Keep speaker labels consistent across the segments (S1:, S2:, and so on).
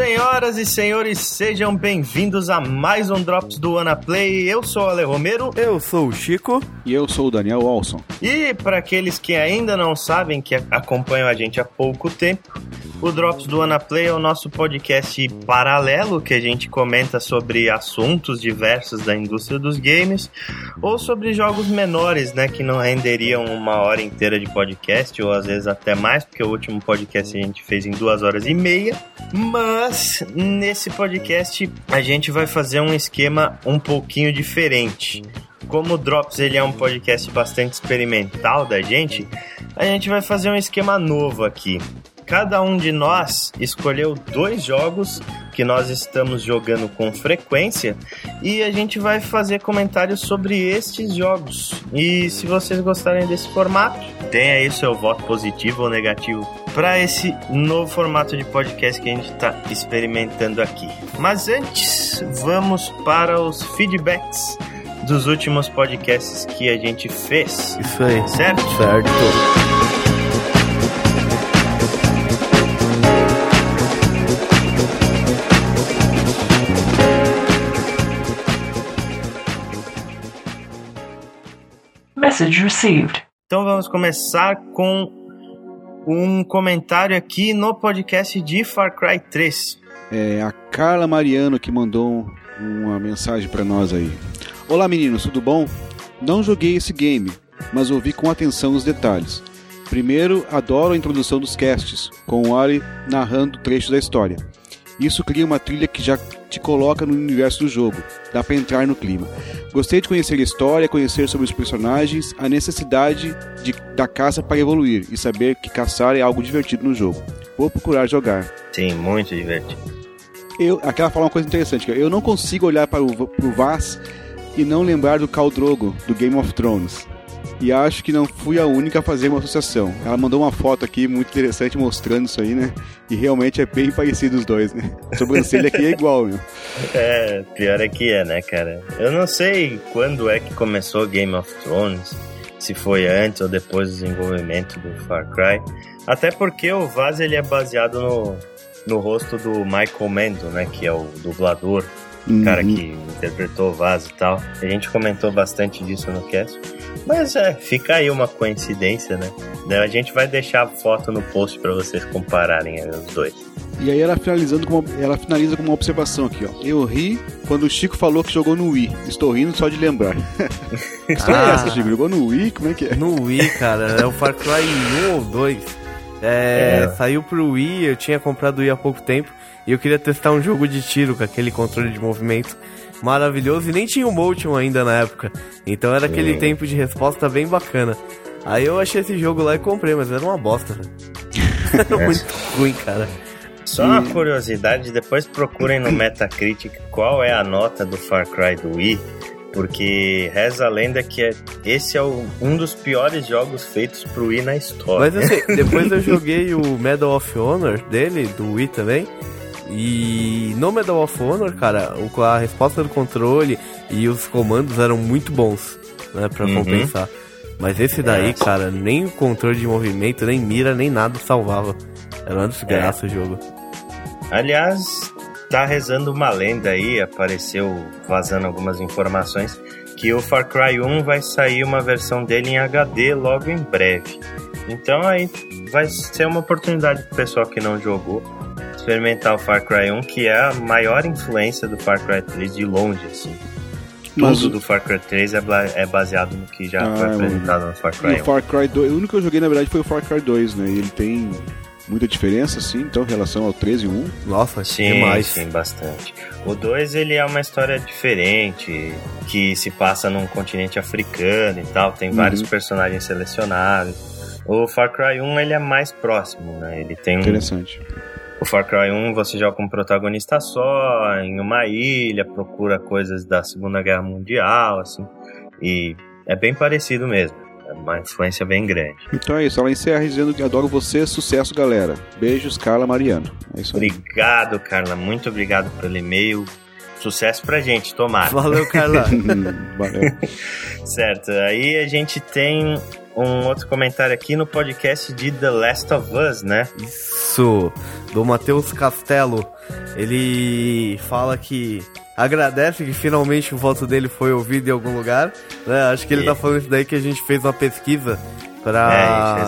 S1: Senhoras e senhores, sejam bem-vindos a mais um Drops do Anaplay. Eu sou o Ale Romero.
S2: Eu sou o Chico.
S3: E eu sou o Daniel Olson.
S1: E para aqueles que ainda não sabem, que acompanham a gente há pouco tempo, o Drops do Anaplay é o nosso podcast paralelo que a gente comenta sobre assuntos diversos da indústria dos games ou sobre jogos menores, né, que não renderiam uma hora inteira de podcast ou às vezes até mais, porque o último podcast a gente fez em duas horas e meia. Mas nesse podcast a gente vai fazer um esquema um pouquinho diferente. Como o Drops ele é um podcast bastante experimental da gente, a gente vai fazer um esquema novo aqui. Cada um de nós escolheu dois jogos que nós estamos jogando com frequência e a gente vai fazer comentários sobre estes jogos. E se vocês gostarem desse formato, deem aí seu voto positivo ou negativo para esse novo formato de podcast que a gente está experimentando aqui. Mas antes, vamos para os feedbacks dos últimos podcasts que a gente fez.
S2: Isso aí.
S1: Certo?
S2: Certo.
S4: Message received.
S1: Então vamos começar com um comentário aqui no podcast de Far Cry 3.
S3: É a Carla Mariano que mandou uma mensagem para nós aí. Olá meninos, tudo bom? Não joguei esse game, mas ouvi com atenção os detalhes. Primeiro, adoro a introdução dos casts, com o Ari narrando trechos da história. Isso cria uma trilha que já te coloca no universo do jogo, dá para entrar no clima. Gostei de conhecer a história, conhecer sobre os personagens, a necessidade de, da caça para evoluir e saber que caçar é algo divertido no jogo. Vou procurar jogar.
S1: Sim, muito divertido.
S3: Eu, aqui ela fala uma coisa interessante, eu não consigo olhar para o, para o Vaz e não lembrar do Khal Drogo, do Game of Thrones. E acho que não fui a única a fazer uma associação. Ela mandou uma foto aqui muito interessante mostrando isso aí, né? E realmente é bem parecido os dois, né? A sobrancelha aqui é igual, meu.
S1: É, pior é que é, né, cara? Eu não sei quando é que começou Game of Thrones, se foi antes ou depois do desenvolvimento do Far Cry. Até porque o Vaz ele é baseado no, no rosto do Michael Mendo, né? Que é o dublador, o cara
S3: Uhum.
S1: que interpretou o Vaz e tal. A gente comentou bastante disso no cast. Mas é, fica aí uma coincidência, né? A gente vai deixar a foto no post para vocês compararem os dois.
S3: E aí ela finalizando com uma, ela finaliza com uma observação aqui, ó. Eu ri quando o Chico falou que jogou no Wii. Estou rindo só de lembrar. que história é
S2: Ah.
S3: essa, Chico? Jogou no Wii? Como é que é?
S2: No Wii, cara, é o Far Cry 1 ou 2. É,
S1: É.
S2: Saiu pro Wii, eu tinha comprado o Wii há pouco tempo e eu queria testar um jogo de tiro com aquele controle de movimento maravilhoso e nem tinha o motion ainda na época. Então era aquele
S1: Sim.
S2: tempo de resposta bem bacana. Aí eu achei esse jogo lá e comprei, mas era uma bosta, velho. Era muito ruim, cara.
S1: Só uma curiosidade, depois procurem no Metacritic qual é a nota do Far Cry do Wii, porque reza a lenda que é- esse é o- um dos piores jogos feitos pro Wii na história.
S2: Mas assim, depois eu joguei o Medal of Honor dele, do Wii também. E no Medal of Honor, cara, a resposta do controle e os comandos eram muito bons, né, pra
S1: Uhum.
S2: compensar. Mas esse daí,
S1: É.
S2: cara, nem o controle de movimento, nem mira, nem nada salvava. Era uma desgraça o jogo.
S1: Aliás, tá rezando uma lenda aí, apareceu vazando algumas informações, que o Far Cry 1 vai sair uma versão dele em HD logo em breve. Então aí vai ser uma oportunidade pro pessoal que não jogou experimentar o Far Cry 1, que é a maior influência do Far Cry 3 de longe, assim.
S3: Mas
S1: Tudo
S3: o-
S1: do Far Cry 3 é, é baseado no que já
S3: Ah,
S1: foi
S3: é,
S1: apresentado no Far
S3: E
S1: Cry
S3: o
S1: 1.
S3: Far Cry 2, o único que eu joguei na verdade foi o Far Cry 2, né? E ele tem muita diferença, assim, então, em relação ao 13 e 1.
S2: Nossa,
S1: Sim,
S2: demais.
S1: sim, bastante. O 2 ele é uma história diferente, que se passa num continente africano e tal, tem vários
S3: Uhum.
S1: personagens selecionados. O Far Cry 1 ele é mais próximo, né? Ele tem um,
S3: Interessante.
S1: O Far Cry 1 você joga com um protagonista só, em uma ilha, procura coisas da Segunda Guerra Mundial, assim. E é bem parecido mesmo. É uma influência bem grande.
S3: Então é isso, ela encerra dizendo que adoro você, sucesso, galera. Beijos, Carla Mariano. É isso aí.
S1: Obrigado, Carla. Muito obrigado pelo e-mail. Sucesso pra gente, tomara.
S2: Valeu, Carla.
S3: Valeu.
S1: Certo, aí a gente tem um outro comentário aqui no podcast de The Last of Us, né?
S2: Isso, do Matheus Castelo. Ele fala que agradece que finalmente o voto dele foi ouvido em algum lugar. Né? Acho que ele
S1: E-
S2: tá falando isso daí que a gente fez uma pesquisa pra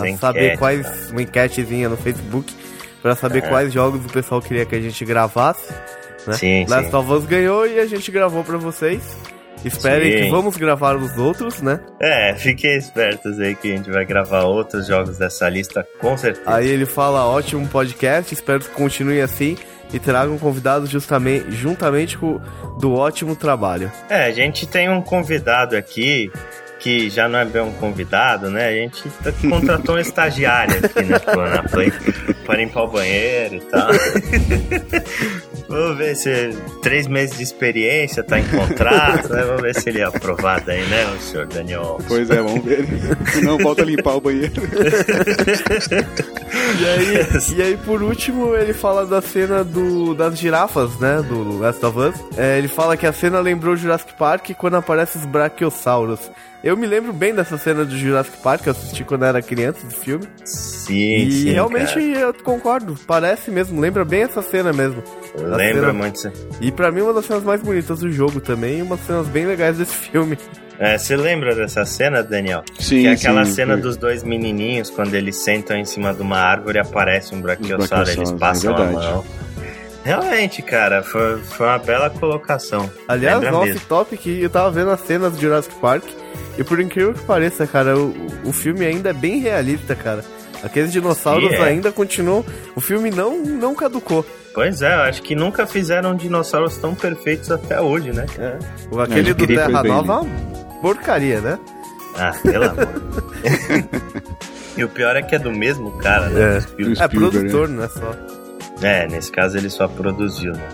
S1: É,
S2: saber
S1: enquete,
S2: quais. Uma enquetezinha no Facebook pra saber quais jogos o pessoal queria que a gente gravasse. Né?
S1: Sim,
S2: Last
S1: sim.
S2: of Us ganhou e a gente gravou pra vocês. Esperem
S1: Sim.
S2: que vamos gravar os outros, né?
S1: É, fiquem espertos aí que a gente vai gravar outros jogos dessa lista, com certeza.
S2: Aí ele fala, ótimo podcast, espero que continue assim e tragam convidados justamente, juntamente com do ótimo trabalho.
S1: É, a gente tem um convidado aqui que já não é bem um convidado, né? A gente tá- contratou um estagiário aqui, né, pro Anaplay, para limpar o banheiro e tal. Vamos ver se três meses de experiência tá em contrato, né? Vamos ver se ele é aprovado aí, né, o senhor Daniel?
S3: Pois é, vamos ver. Não volta a limpar o banheiro.
S2: E aí, e aí por último, ele fala da cena do, das girafas, né, do Last of Us. É, ele fala que a cena lembrou Jurassic Park quando aparecem os brachiosauros. Eu me lembro bem dessa cena do Jurassic Park, eu assisti quando era criança do filme.
S1: Sim,
S2: e
S1: sim,
S2: realmente
S1: cara.
S2: eu concordo, parece mesmo, lembra bem essa cena mesmo.
S1: Lembra
S2: cena-
S1: muito.
S2: E pra mim uma das cenas mais bonitas do jogo também, e uma das cenas bem legais desse filme.
S1: É, você lembra dessa cena, Daniel?
S3: Sim,
S1: que é aquela
S3: sim,
S1: cena
S3: foi.
S1: dos dois menininhos, quando eles sentam em cima de uma árvore e aparece um brachiosauro, eles
S3: brachiosauros,
S1: passam
S3: é
S1: a mão. Realmente, cara, foi, foi uma bela colocação.
S2: Aliás,
S1: Lembra
S2: off
S1: mesmo.
S2: topic, eu tava vendo as cenas do Jurassic Park, e por incrível que pareça, cara, o, o filme ainda é bem realista, cara. Aqueles dinossauros
S1: Sim, é.
S2: ainda continuam. O filme não, não caducou.
S1: Pois é, eu acho que nunca fizeram dinossauros tão perfeitos até hoje, né?
S2: O- Aquele
S3: É,
S2: do Terra Nova é uma porcaria, né?
S1: Ah, pelo amor. e o pior é que é do mesmo cara, né?
S2: É. É
S3: Spielberg,
S2: produtor, não é só.
S1: É, nesse caso ele só produziu, né?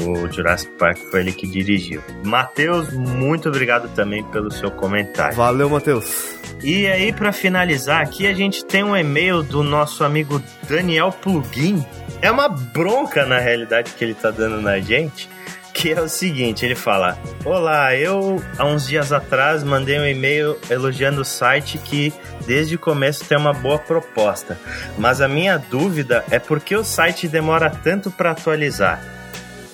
S1: O Jurassic Park foi ele que dirigiu. Matheus, muito obrigado também pelo seu comentário.
S2: Valeu, Matheus.
S1: E aí, pra finalizar aqui, a gente tem um e-mail do nosso amigo Daniel Plugin. É uma bronca, na realidade, que ele tá dando na gente. Que é o seguinte, ele fala: Olá, eu há uns dias atrás mandei um e-mail elogiando o site que desde o começo tem uma boa proposta. Mas a minha dúvida é por que o site demora tanto para atualizar.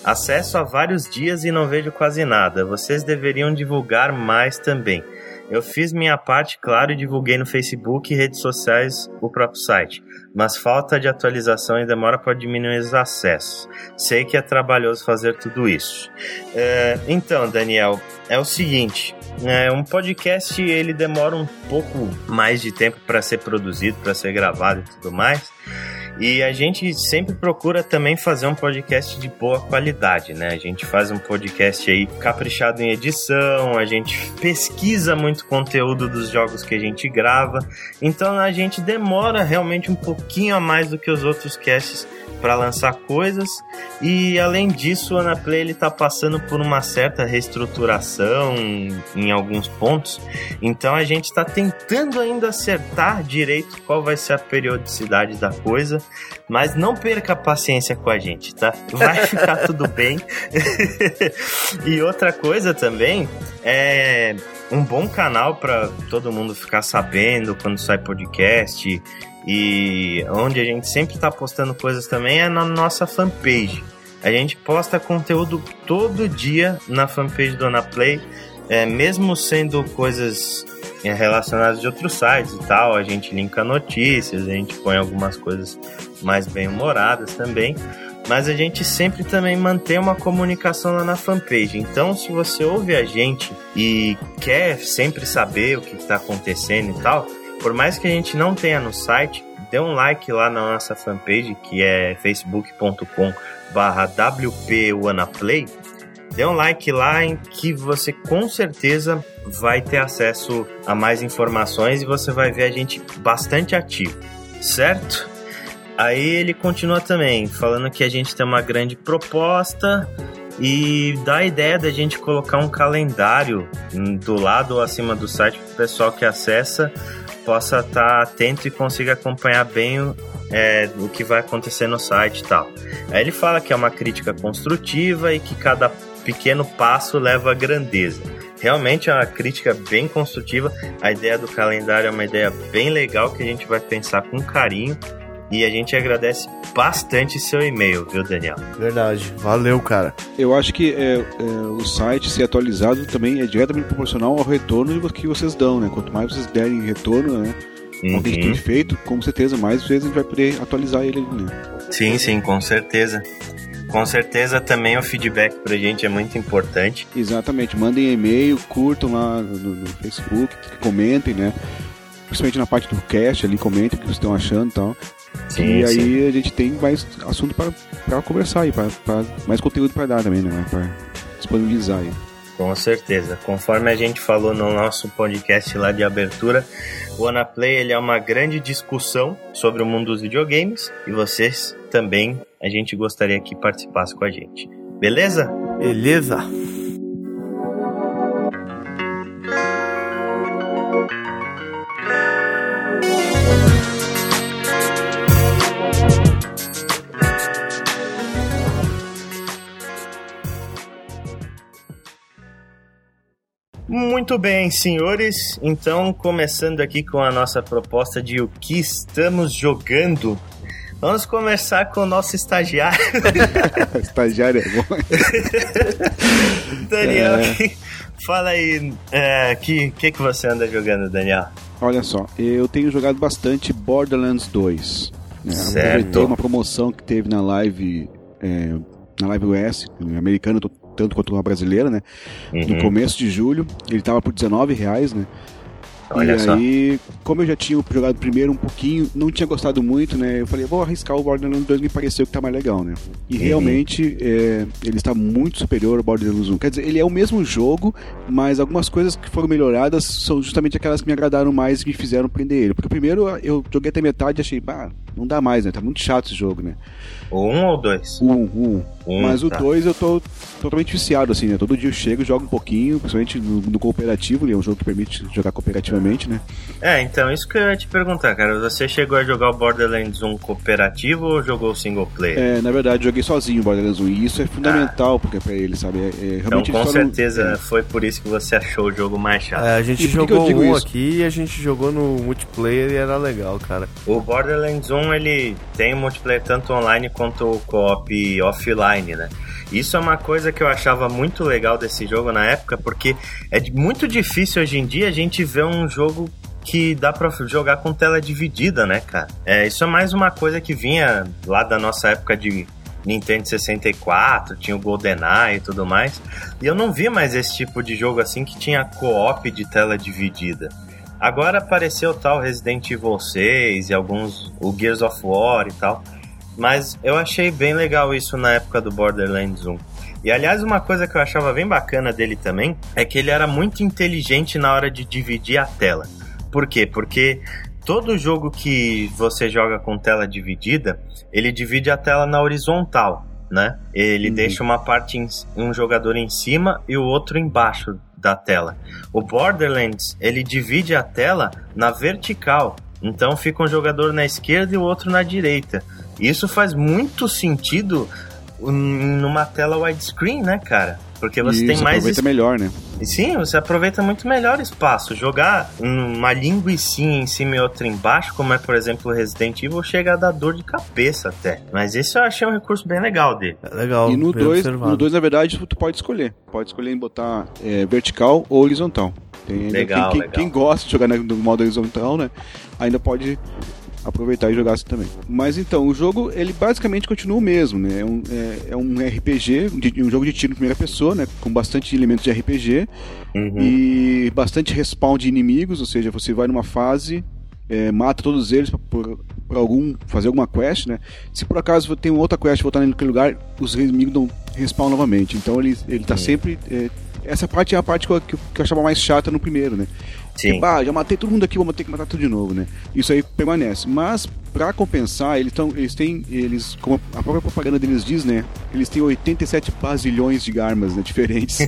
S1: Acesso há vários dias e não vejo quase nada. Vocês deveriam divulgar mais também. Eu fiz minha parte, claro, e divulguei no Facebook e redes sociais o próprio site, mas falta de atualização e demora para diminuir os acessos. Sei que é trabalhoso fazer tudo isso. É, então, Daniel, é o seguinte: é, um podcast ele demora um pouco mais de tempo para ser produzido, para ser gravado e tudo mais. E a gente sempre procura também fazer um podcast de boa qualidade, né? A gente faz um podcast aí caprichado em edição, a gente pesquisa muito conteúdo dos jogos que a gente grava. Então a gente demora realmente um pouquinho a mais do que os outros casts para lançar coisas. E além disso, o Anaplay ele tá passando por uma certa reestruturação em alguns pontos. Então a gente está tentando ainda acertar direito qual vai ser a periodicidade da coisa, mas não perca a paciência com a gente, tá? Vai ficar tudo bem. e outra coisa também é um bom canal para todo mundo ficar sabendo quando sai podcast e onde a gente sempre está postando coisas também é na nossa fanpage. A gente posta conteúdo todo dia na fanpage do Anaplay, é, mesmo sendo coisas é, relacionadas de outros sites e tal, a gente linka notícias, a gente põe algumas coisas mais bem humoradas também. Mas a gente sempre também mantém uma comunicação lá na fanpage. Então, se você ouve a gente e quer sempre saber o que está acontecendo e tal, por mais que a gente não tenha no site, dê um like lá na nossa fanpage, que é facebook.com barra. Dê um like lá em que você com certeza vai ter acesso a mais informações e você vai ver a gente bastante ativo, certo? Aí ele continua também falando que a gente tem uma grande proposta e dá a ideia da gente colocar um calendário do lado ou acima do site para o pessoal que acessa possa estar atento e consiga acompanhar bem o, é, o que vai acontecer no site e tal. Aí ele fala que é uma crítica construtiva e que cada pequeno passo leva à grandeza. Realmente é uma crítica bem construtiva. A ideia do calendário é uma ideia bem legal que a gente vai pensar com carinho. E a gente agradece bastante seu e-mail, viu, Daniel?
S2: Verdade. Valeu, cara.
S3: Eu acho que é, é, o site ser atualizado também é diretamente proporcional ao retorno que vocês dão, né? Quanto mais vocês derem retorno, né? Uhum. Que a gente tem feito, com certeza, mais vezes a gente vai poder atualizar ele, né?
S1: Sim, sim, com certeza. Com certeza também o feedback pra gente é muito importante.
S3: Exatamente, mandem e-mail, curtam lá no, no Facebook, comentem, né? Principalmente na parte do cast ali, comentem o que vocês estão achando e tal. Sim, e aí sim. a gente tem mais assunto para conversar aí, pra, pra, mais conteúdo para dar também, né? Para disponibilizar aí.
S1: Com certeza. Conforme a gente falou no nosso podcast lá de abertura, o Anaplay ele é uma grande discussão sobre o mundo dos videogames e vocês também a gente gostaria que participasse com a gente. Beleza?
S2: Beleza.
S1: Muito bem, senhores. Então, começando aqui com a nossa proposta de o que estamos jogando. Vamos começar com o nosso estagiário.
S3: estagiário é bom.
S1: Daniel, é... fala aí, o é, que, que, que você anda jogando, Daniel?
S3: Olha só, eu tenho jogado bastante Borderlands 2. Né? Aproveitei uma promoção que teve na live, é, na live US, americana, tanto quanto uma brasileira, né? Uhum. No começo de julho. Ele tava por 19 reais, né? Olha e só. aí, como eu já tinha jogado primeiro um pouquinho, não tinha gostado muito, né? Eu falei, vou arriscar o Borderlands 2, me pareceu que tá mais legal, né? E uhum. realmente, é, ele está muito superior ao Borderlands 1. Quer dizer, ele é o mesmo jogo, mas algumas coisas que foram melhoradas são justamente aquelas que me agradaram mais e me fizeram prender ele. Porque o primeiro eu joguei até metade e achei, bah, não dá mais, né? Tá muito chato esse jogo, né?
S1: O um ou dois?
S3: Um, um. um Mas o tá. dois eu tô totalmente viciado, assim, né? Todo dia eu chego, jogo um pouquinho, principalmente no, no cooperativo, ele é um jogo que permite jogar cooperativamente, né?
S1: É, então, isso que eu ia te perguntar, cara. Você chegou a jogar o Borderlands 1 cooperativo ou jogou single player?
S3: É, na verdade, joguei sozinho o Borderlands 1, e isso é fundamental ah. porque pra ele, sabe? É,
S1: é, realmente então, com certeza não... É. foi por isso que você achou o jogo mais chato. É,
S2: a gente e jogou um isso? aqui e a gente jogou no multiplayer e era legal, cara.
S1: O Borderlands 1, ele tem multiplayer tanto online quanto co-op offline, né? Isso é uma coisa que eu achava muito legal desse jogo na época, porque é muito difícil hoje em dia a gente ver um jogo que dá pra jogar com tela dividida, né, cara? É, isso é mais uma coisa que vinha lá da nossa época de Nintendo 64, tinha o GoldenEye e tudo mais. E eu não vi mais esse tipo de jogo assim que tinha co-op de tela dividida. Agora apareceu tal Resident Evil 6 e alguns o Gears of War e tal. Mas eu achei bem legal isso na época do Borderlands 1. E aliás, uma coisa que eu achava bem bacana dele também é que ele era muito inteligente na hora de dividir a tela. Por quê? Porque todo jogo que você joga com tela dividida, ele divide a tela na horizontal, né? Ele uhum. deixa uma parte em, um jogador em cima e o outro embaixo da tela. O Borderlands, ele divide a tela na vertical. Então fica um jogador na esquerda e o outro na direita. Isso faz muito sentido numa tela widescreen, né, cara? Porque você tem mais.
S3: aproveita es... melhor, né?
S1: Sim, você aproveita muito melhor espaço. Jogar uma linguicinha em cima e outra embaixo, como é, por exemplo, o Resident Evil, chega a dar dor de cabeça até. Mas isso eu achei um recurso bem legal dele.
S2: É legal.
S3: E no 2, no dois, na verdade, tu pode escolher. Pode escolher em botar é, vertical ou horizontal. Tem, legal, quem, legal. quem gosta de jogar no modo horizontal, né? Ainda pode aproveitar e jogar assim também. Mas então, o jogo, ele basicamente continua o mesmo, né? É um, é, é um RPG, um jogo de tiro em primeira pessoa, né? Com bastante elementos de RPG uhum. e bastante respawn de inimigos, ou seja, você vai numa fase, é, mata todos eles por, por algum fazer alguma quest, né? Se por acaso tem uma outra quest voltar naquele lugar, os inimigos dão respawn novamente. Então ele ele tá uhum. sempre é, essa parte é a parte que eu, que eu achava mais chata no primeiro, né? Sim. bah, já matei todo mundo aqui, vou ter que matar tudo de novo, né? Isso aí permanece. Mas, para compensar, eles, tão, eles têm, eles, como a própria propaganda deles diz, né? Eles têm 87 bazilhões de armas né, diferentes.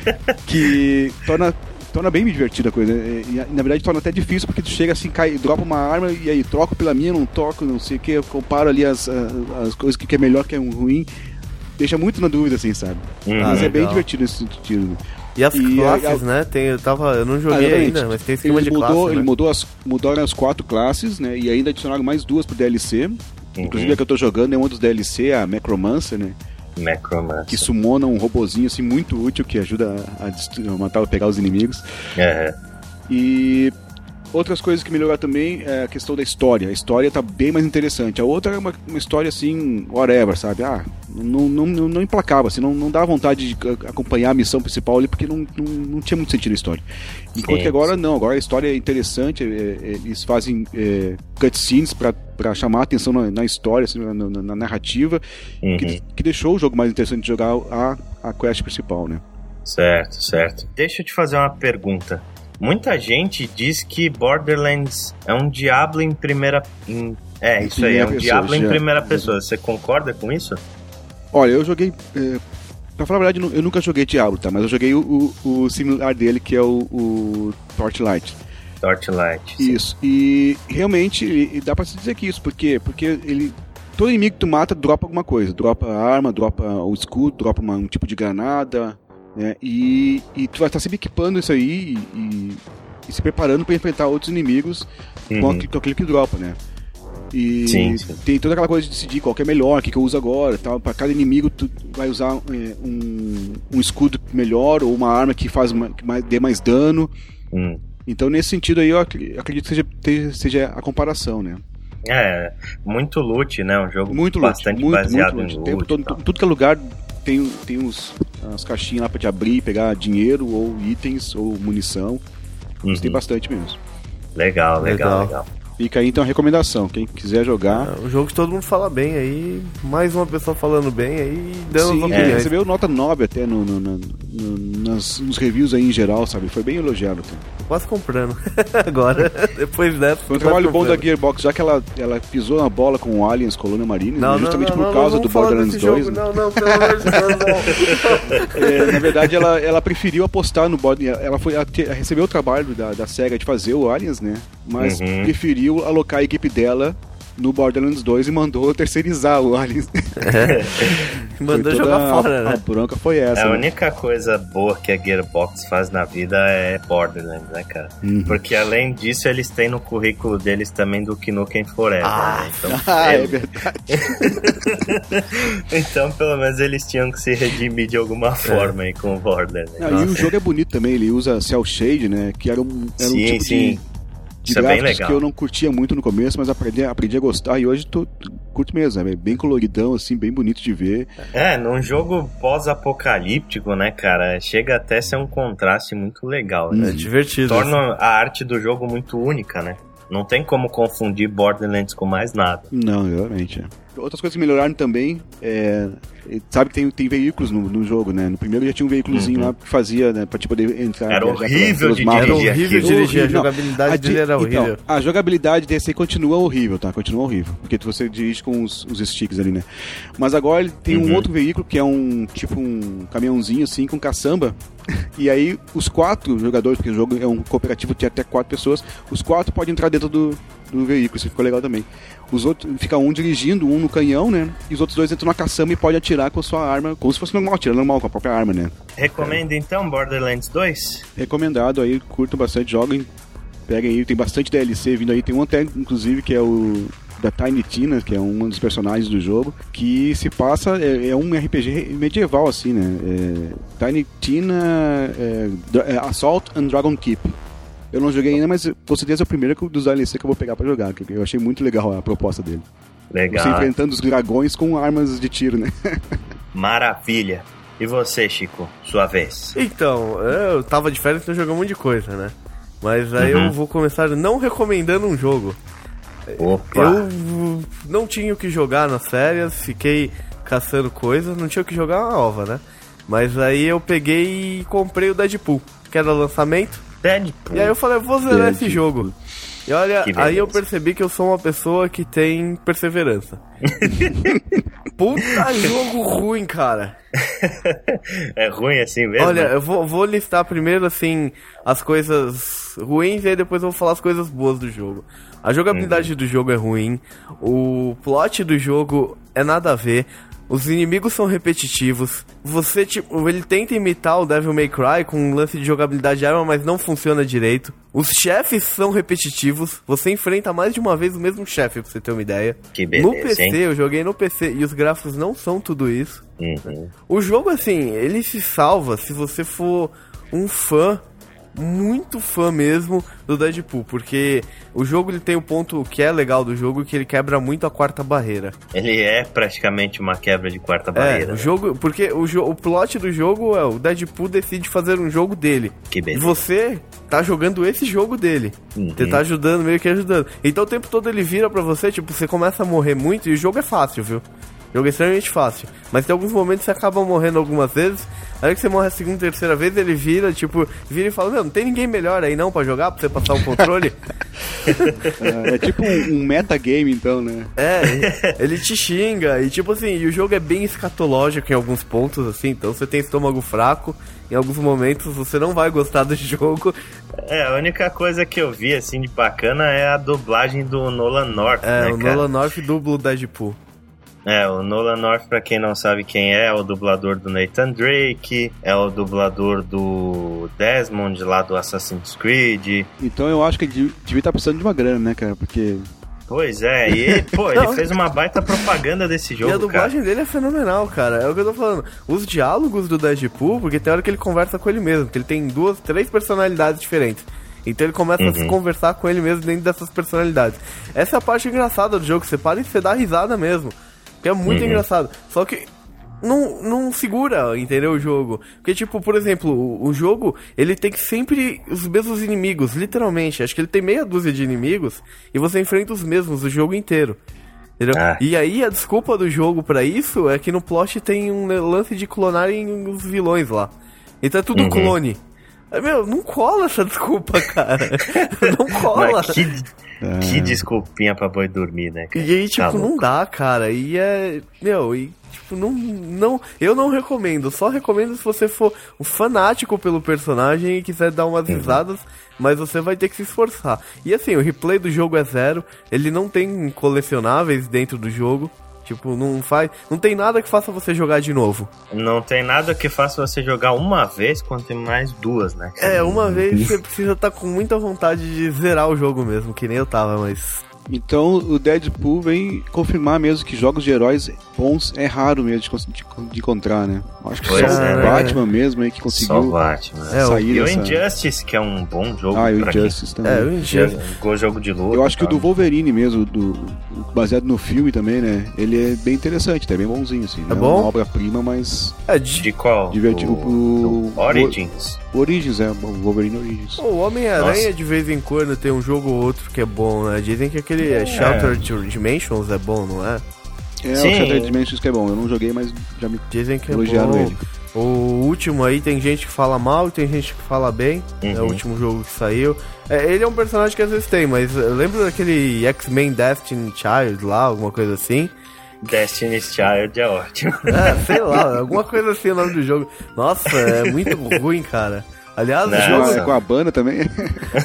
S3: que torna torna bem divertida a coisa. Né? E, na verdade torna até difícil, porque tu chega assim, cai, dropa uma arma e aí troco pela minha, não toco, não sei o que, eu comparo ali as, as, as coisas que é melhor, que é ruim. Deixa muito na dúvida, assim, sabe? Uhum, Mas é bem divertido esse sentido.
S2: E as
S3: E
S2: classes,
S3: a-
S2: né? Tem, eu, tava, eu não joguei ainda, mas tem esquema
S3: ele
S2: de
S3: mudou,
S2: classe.
S3: ele
S2: né?
S3: mudou as, mudaram as quatro classes, né? E ainda adicionaram mais duas pro DLC. Inclusive a que eu tô jogando é uma dos DLC, a Necromancer, né?
S1: Necromancer.
S3: Que sumona um robozinho assim muito útil que ajuda a, a matar, a pegar os inimigos.
S1: É.
S3: E outras coisas que melhoraram também é a questão da história. A história tá bem mais interessante. A outra é uma, uma história assim, whatever, sabe? Ah, não, não, não, não emplacava, assim, não, não dava vontade de acompanhar a missão principal ali porque não, não, não tinha muito sentido a história. Enquanto que agora não, agora a história é interessante, é, é, eles fazem é, cutscenes pra, pra chamar a atenção na, na história, assim, na, na- na narrativa,
S1: Uhum.
S3: que, que deixou o jogo mais interessante de jogar a, a quest principal, né?
S1: Certo, certo. Deixa eu te fazer uma pergunta. Muita gente diz que Borderlands é um Diablo em primeira. em- É, isso aí, é um
S3: pessoa,
S1: Diablo em
S3: já.
S1: primeira pessoa. Você concorda com isso?
S3: Olha, eu joguei. É, pra falar a verdade, eu nu- eu nunca joguei Diablo, tá? Mas eu joguei o, o, o similar dele, que é o, o Torchlight.
S1: Torchlight. sim.
S3: Isso. E realmente e- dá pra se dizer que isso, por quê? Porque ele. Todo inimigo que tu mata dropa alguma coisa. Dropa arma, dropa o escudo, dropa uma- um tipo de granada, né? E, e tu vai estar sempre equipando isso aí e, e- se preparando pra enfrentar outros inimigos com,
S1: Uhum.
S3: aquilo, com aquilo que dropa, né? E
S1: Sim, sim.
S3: tem toda aquela coisa de decidir qual que é melhor, o que, que eu uso agora tal. Pra cada inimigo tu vai usar é, um, um escudo melhor ou uma arma que faz uma, que mais, dê mais dano.
S1: Hum.
S3: Então, nesse sentido aí, eu ac- acredito que seja, seja a comparação, né?
S1: É, muito loot, né? Um jogo
S3: Muito loot,
S1: bastante
S3: muito,
S1: baseado
S3: muito loot.
S1: em
S3: O tempo
S1: loot.
S3: todo, tudo que é lugar tem, tem os, as caixinhas lá pra te abrir, pegar dinheiro ou itens ou munição. Isso tem
S1: Uhum.
S3: bastante mesmo.
S1: Legal, legal,
S2: Legal.
S1: legal.
S3: Fica aí então a recomendação. Quem quiser jogar.
S2: É um jogo que todo mundo fala bem aí, mais uma pessoa falando bem aí, dando
S3: Sim,
S2: opiniões.
S3: recebeu nota 9 até no, no- no- no- nas, nos reviews aí em geral, sabe? Foi bem elogiado.
S2: Quase comprando. Agora, depois dessa.
S3: Foi um trabalho bom da
S2: comprando.
S3: Gearbox, já que ela, ela pisou na bola com o Aliens Colônia Marine,
S2: Não,
S3: né,
S2: não,
S3: justamente
S2: não,
S3: por
S2: não,
S3: causa
S2: não
S3: do Borderlands
S2: desse
S3: 2.
S2: jogo.
S3: né?
S2: Não, não, pelo amor de Deus, não.
S3: É, na verdade, ela, ela preferiu apostar no Borderlands. Ela foi ela te- recebeu o trabalho da, da SEGA de fazer o Aliens, né? Mas
S1: Uhum.
S3: preferiu alocar a equipe dela no Borderlands 2 e mandou terceirizar o Aliens.
S2: Mandou
S3: Foi toda
S2: jogar
S3: a-
S2: fora,
S3: A
S2: né?
S3: bronca foi essa.
S1: A
S3: né?
S1: única coisa boa que a Gearbox faz na vida é Borderlands, né, cara?
S3: Uhum.
S1: Porque além disso, eles têm no currículo deles também do Nukem Forever,
S2: Ah.
S1: né? Então,
S3: Ah, é
S1: é-
S3: verdade.
S1: então, pelo menos eles tinham que se redimir de alguma forma aí com o Borderlands.
S3: Não, e o jogo é bonito também, ele usa Cell Shade, né? Que era um, era um
S1: Sim,
S3: tipo
S1: sim.
S3: de, de
S1: Isso é bem
S3: gráficos
S1: legal.
S3: que eu não curtia muito no começo, mas aprendi, aprendi a gostar e hoje tô, curto mesmo, é bem coloridão, assim, bem bonito de ver.
S1: É, num jogo pós-apocalíptico, né, cara? Chega até a ser um contraste muito legal. né?
S2: É divertido.
S1: Torna a arte do jogo muito única, né? Não tem como confundir Borderlands com mais nada.
S3: Não, realmente. É. Outras coisas que melhoraram também, é, sabe que tem, tem veículos no, no jogo, né? No primeiro já tinha um veículozinho
S1: Uhum.
S3: lá que fazia, né, pra te poder entrar.
S1: Era horrível de
S3: mapas.
S2: Era
S1: dirigir
S2: horrível dirigir, a jogabilidade
S3: A
S2: dele era horrível.
S3: Então, a jogabilidade desse aí continua horrível, tá? Continua horrível. Porque você dirige com os, os sticks ali, né? Mas agora ele tem um
S1: Uhum.
S3: outro veículo que é um tipo um caminhãozinho assim com caçamba. E aí os quatro jogadores, porque o jogo é um cooperativo, tem até quatro pessoas, os quatro podem entrar dentro do, do veículo, isso ficou legal também. Os outros, fica um dirigindo, um no canhão, né? E os outros dois entram na caçamba e podem atirar com a sua arma, como se fosse normal, atirando normal com a própria arma, né?
S1: Recomenda então Borderlands 2?
S3: Recomendado aí, curtam bastante, joguem, peguem aí, tem bastante DLC vindo aí, tem um até, inclusive, que é o da Tiny Tina, que é um dos personagens do jogo, que se passa, é, é um RPG medieval, assim, né? É, Tiny Tina é, é, Assault and Dragon Keep. Eu não joguei ainda, mas com certeza é o primeiro que- dos DLC que eu vou pegar pra jogar, que eu achei muito legal a proposta dele. Você
S1: Legal.
S3: enfrentando os dragões com armas de tiro, né?
S1: Maravilha. E você, Chico? Sua vez.
S2: Então, eu tava de férias, então jogando um monte de coisa, né? Mas aí
S1: Uhum.
S2: eu vou começar não recomendando um jogo.
S1: Opa!
S2: Eu não tinha o que jogar nas férias, fiquei caçando coisas, não tinha o que jogar uma ova, né? Mas aí eu peguei e comprei o Deadpool, que era lançamento.
S1: Deadpool.
S2: E aí eu falei, vou zerar esse
S3: Deadpool.
S2: jogo. E olha, aí eu percebi que eu sou uma pessoa que tem perseverança. Puta jogo ruim, cara.
S1: é ruim assim mesmo?
S2: Olha, eu vou, vou listar primeiro, assim, as coisas ruins e aí depois eu vou falar as coisas boas do jogo. A jogabilidade do jogo é ruim, o plot do jogo é nada a ver, Os inimigos são repetitivos. Você, tipo, ele tenta imitar o Devil May Cry com um lance de jogabilidade de arma, mas não funciona direito. Os chefes são repetitivos. Você enfrenta mais de uma vez o mesmo chefe, pra você ter uma ideia.
S1: Que beleza,
S2: no PC,
S1: hein?
S2: eu joguei no PC e os gráficos não são tudo isso.
S1: Uhum.
S2: O jogo, assim, ele se salva se você for um fã, muito fã mesmo, do Deadpool. Porque o jogo ele tem o ponto que é legal do jogo, que ele quebra muito a quarta barreira.
S1: Ele é praticamente uma quebra de quarta
S2: É,
S1: barreira.
S2: o
S1: né?
S2: jogo. Porque o, o plot do jogo é o Deadpool decide fazer um jogo dele.
S1: Que
S2: E
S1: beleza.
S2: você tá jogando esse jogo dele.
S1: Uhum.
S2: Você tá ajudando, meio que ajudando. Então o tempo todo ele vira pra você, tipo, você começa a morrer muito e o jogo é fácil, viu? O jogo é extremamente fácil. Mas tem alguns momentos que você acaba morrendo algumas vezes. Aí que você morre a segunda, terceira vez, ele vira, tipo, vira e fala, meu, não tem ninguém melhor aí não pra jogar, pra você passar o controle?
S3: É, é tipo um, um metagame, então, né?
S2: É, ele te xinga e tipo assim, e o jogo é bem escatológico em alguns pontos, assim, então você tem estômago fraco, em alguns momentos você não vai gostar do jogo.
S1: É, a única coisa que eu vi, assim, de bacana é a dublagem do Nolan North,
S2: É,
S1: né,
S2: o
S1: cara?
S2: Nolan North dubla o Deadpool.
S1: É, o Nolan North, pra quem não sabe quem é, é o dublador do Nathan Drake, é o dublador do Desmond lá do Assassin's Creed.
S3: Então eu acho que ele devia estar precisando de uma grana, né, cara? Porque
S1: Pois é, e ele, pô, ele fez uma baita propaganda desse
S2: e a
S1: jogo, cara.
S2: dublagem dele é fenomenal, cara. É o que eu tô falando. Os diálogos do Deadpool, porque tem hora que ele conversa com ele mesmo, porque ele tem duas, três personalidades diferentes. Então ele começa a se
S1: Uhum.
S2: conversar com ele mesmo dentro dessas personalidades. Essa é a parte engraçada do jogo, você para e você dá risada mesmo. Que é muito
S1: Uhum.
S2: engraçado. Só que não, não segura, entendeu, o jogo. Porque, tipo, por exemplo, o, o jogo, ele tem que sempre os mesmos inimigos, literalmente. Acho que ele tem meia dúzia de inimigos e você enfrenta os mesmos o jogo inteiro. Entendeu?
S1: Ah.
S2: E aí a desculpa do jogo pra isso é que no plot tem um lance de clonarem os vilões lá. Então é tudo
S1: Uhum.
S2: clone. Aí, Meu, não cola essa desculpa, cara. não cola.
S1: Mas que, que desculpinha pra boi dormir, né, cara?
S2: E aí, tipo,
S1: Tá
S2: não dá, cara. E é. Meu, e tipo, não. não eu não recomendo. Só recomendo se você for um fanático pelo personagem e quiser dar
S1: Uhum.
S2: umas risadas. Mas você vai ter que se esforçar. E assim, o replay do jogo é zero. Ele não tem colecionáveis dentro do jogo. Tipo, não faz. Não tem nada que faça você jogar de novo.
S1: Não tem nada que faça você jogar uma vez quando tem mais duas, né?
S2: É, uma vez você precisa estar com muita vontade de zerar o jogo mesmo, que nem eu tava, mas.
S3: Então o Deadpool vem confirmar mesmo que jogos de heróis bons é raro mesmo de, de, de encontrar, né? Acho que
S1: Pois
S3: só
S2: é,
S3: o
S2: né?
S3: Batman mesmo aí que
S1: Só o
S3: conseguiu
S1: Batman.
S2: É, o-
S3: sair
S1: E o
S3: dessa...
S1: Injustice, que é um bom jogo
S3: Ah, e o
S1: pra quem
S3: Injustice também.
S2: É, o Injustice.
S1: jogou jogo de luta.
S3: Eu acho que o
S1: tal.
S3: do Wolverine mesmo, do, o baseado no filme também, né? Ele é bem interessante, tá bem bonzinho, assim. Não
S2: bom?
S3: uma obra-prima, mas
S2: É, de
S1: De qual?
S3: Divertido
S1: Do-
S3: pro-
S1: do Origins.
S3: O Origins, é, o Wolverine Origins.
S2: O Homem-Aranha
S1: Nossa.
S2: de vez em quando tem um jogo ou outro que é bom, né? Dizem que aquele é. Sheltered Dimensions é bom, não é?
S3: É,
S1: Sim.
S3: o Shattered Dimensions que é bom, eu não joguei, mas já me
S2: Dizem que é
S3: elogiaram
S2: bom.
S3: ele.
S2: O último aí tem gente que fala mal e tem gente que fala bem. É o
S1: Uhum.
S2: último jogo que saiu. É, ele é um personagem que às vezes tem, mas eh, lembra daquele X-Men Destiny Child lá, alguma coisa assim?
S1: Destiny's Child é ótimo.
S2: É, sei lá, alguma coisa assim o nome do jogo. Nossa, é muito ruim, cara. Aliás, o
S1: Não,
S2: jogo,
S1: Nossa.
S3: Com a banda também.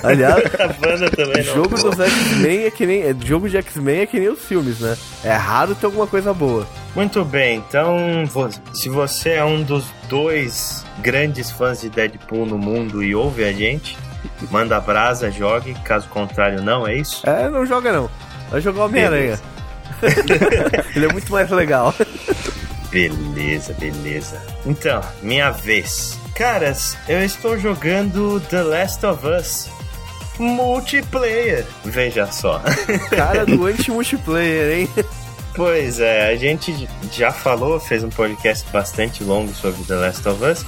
S2: aliás,
S1: a banda também
S2: O
S1: não.
S2: jogo dos X-Men é que nem. é, jogo de X-Men é que nem os filmes, né? É raro ter alguma coisa boa.
S1: Muito bem, então se você é um dos dois grandes fãs de Deadpool no mundo e ouve a gente, manda brasa, jogue, caso contrário não, é isso?
S2: É, não joga não. Vai jogar Homem-Aranha. Ele é muito mais legal.
S1: Beleza, beleza. Então, minha vez. Caras, eu estou jogando The Last of Us multiplayer. Veja só.
S2: Cara do anti-multiplayer, hein?
S1: Pois é, a gente já falou, fez um podcast bastante longo sobre The Last of Us.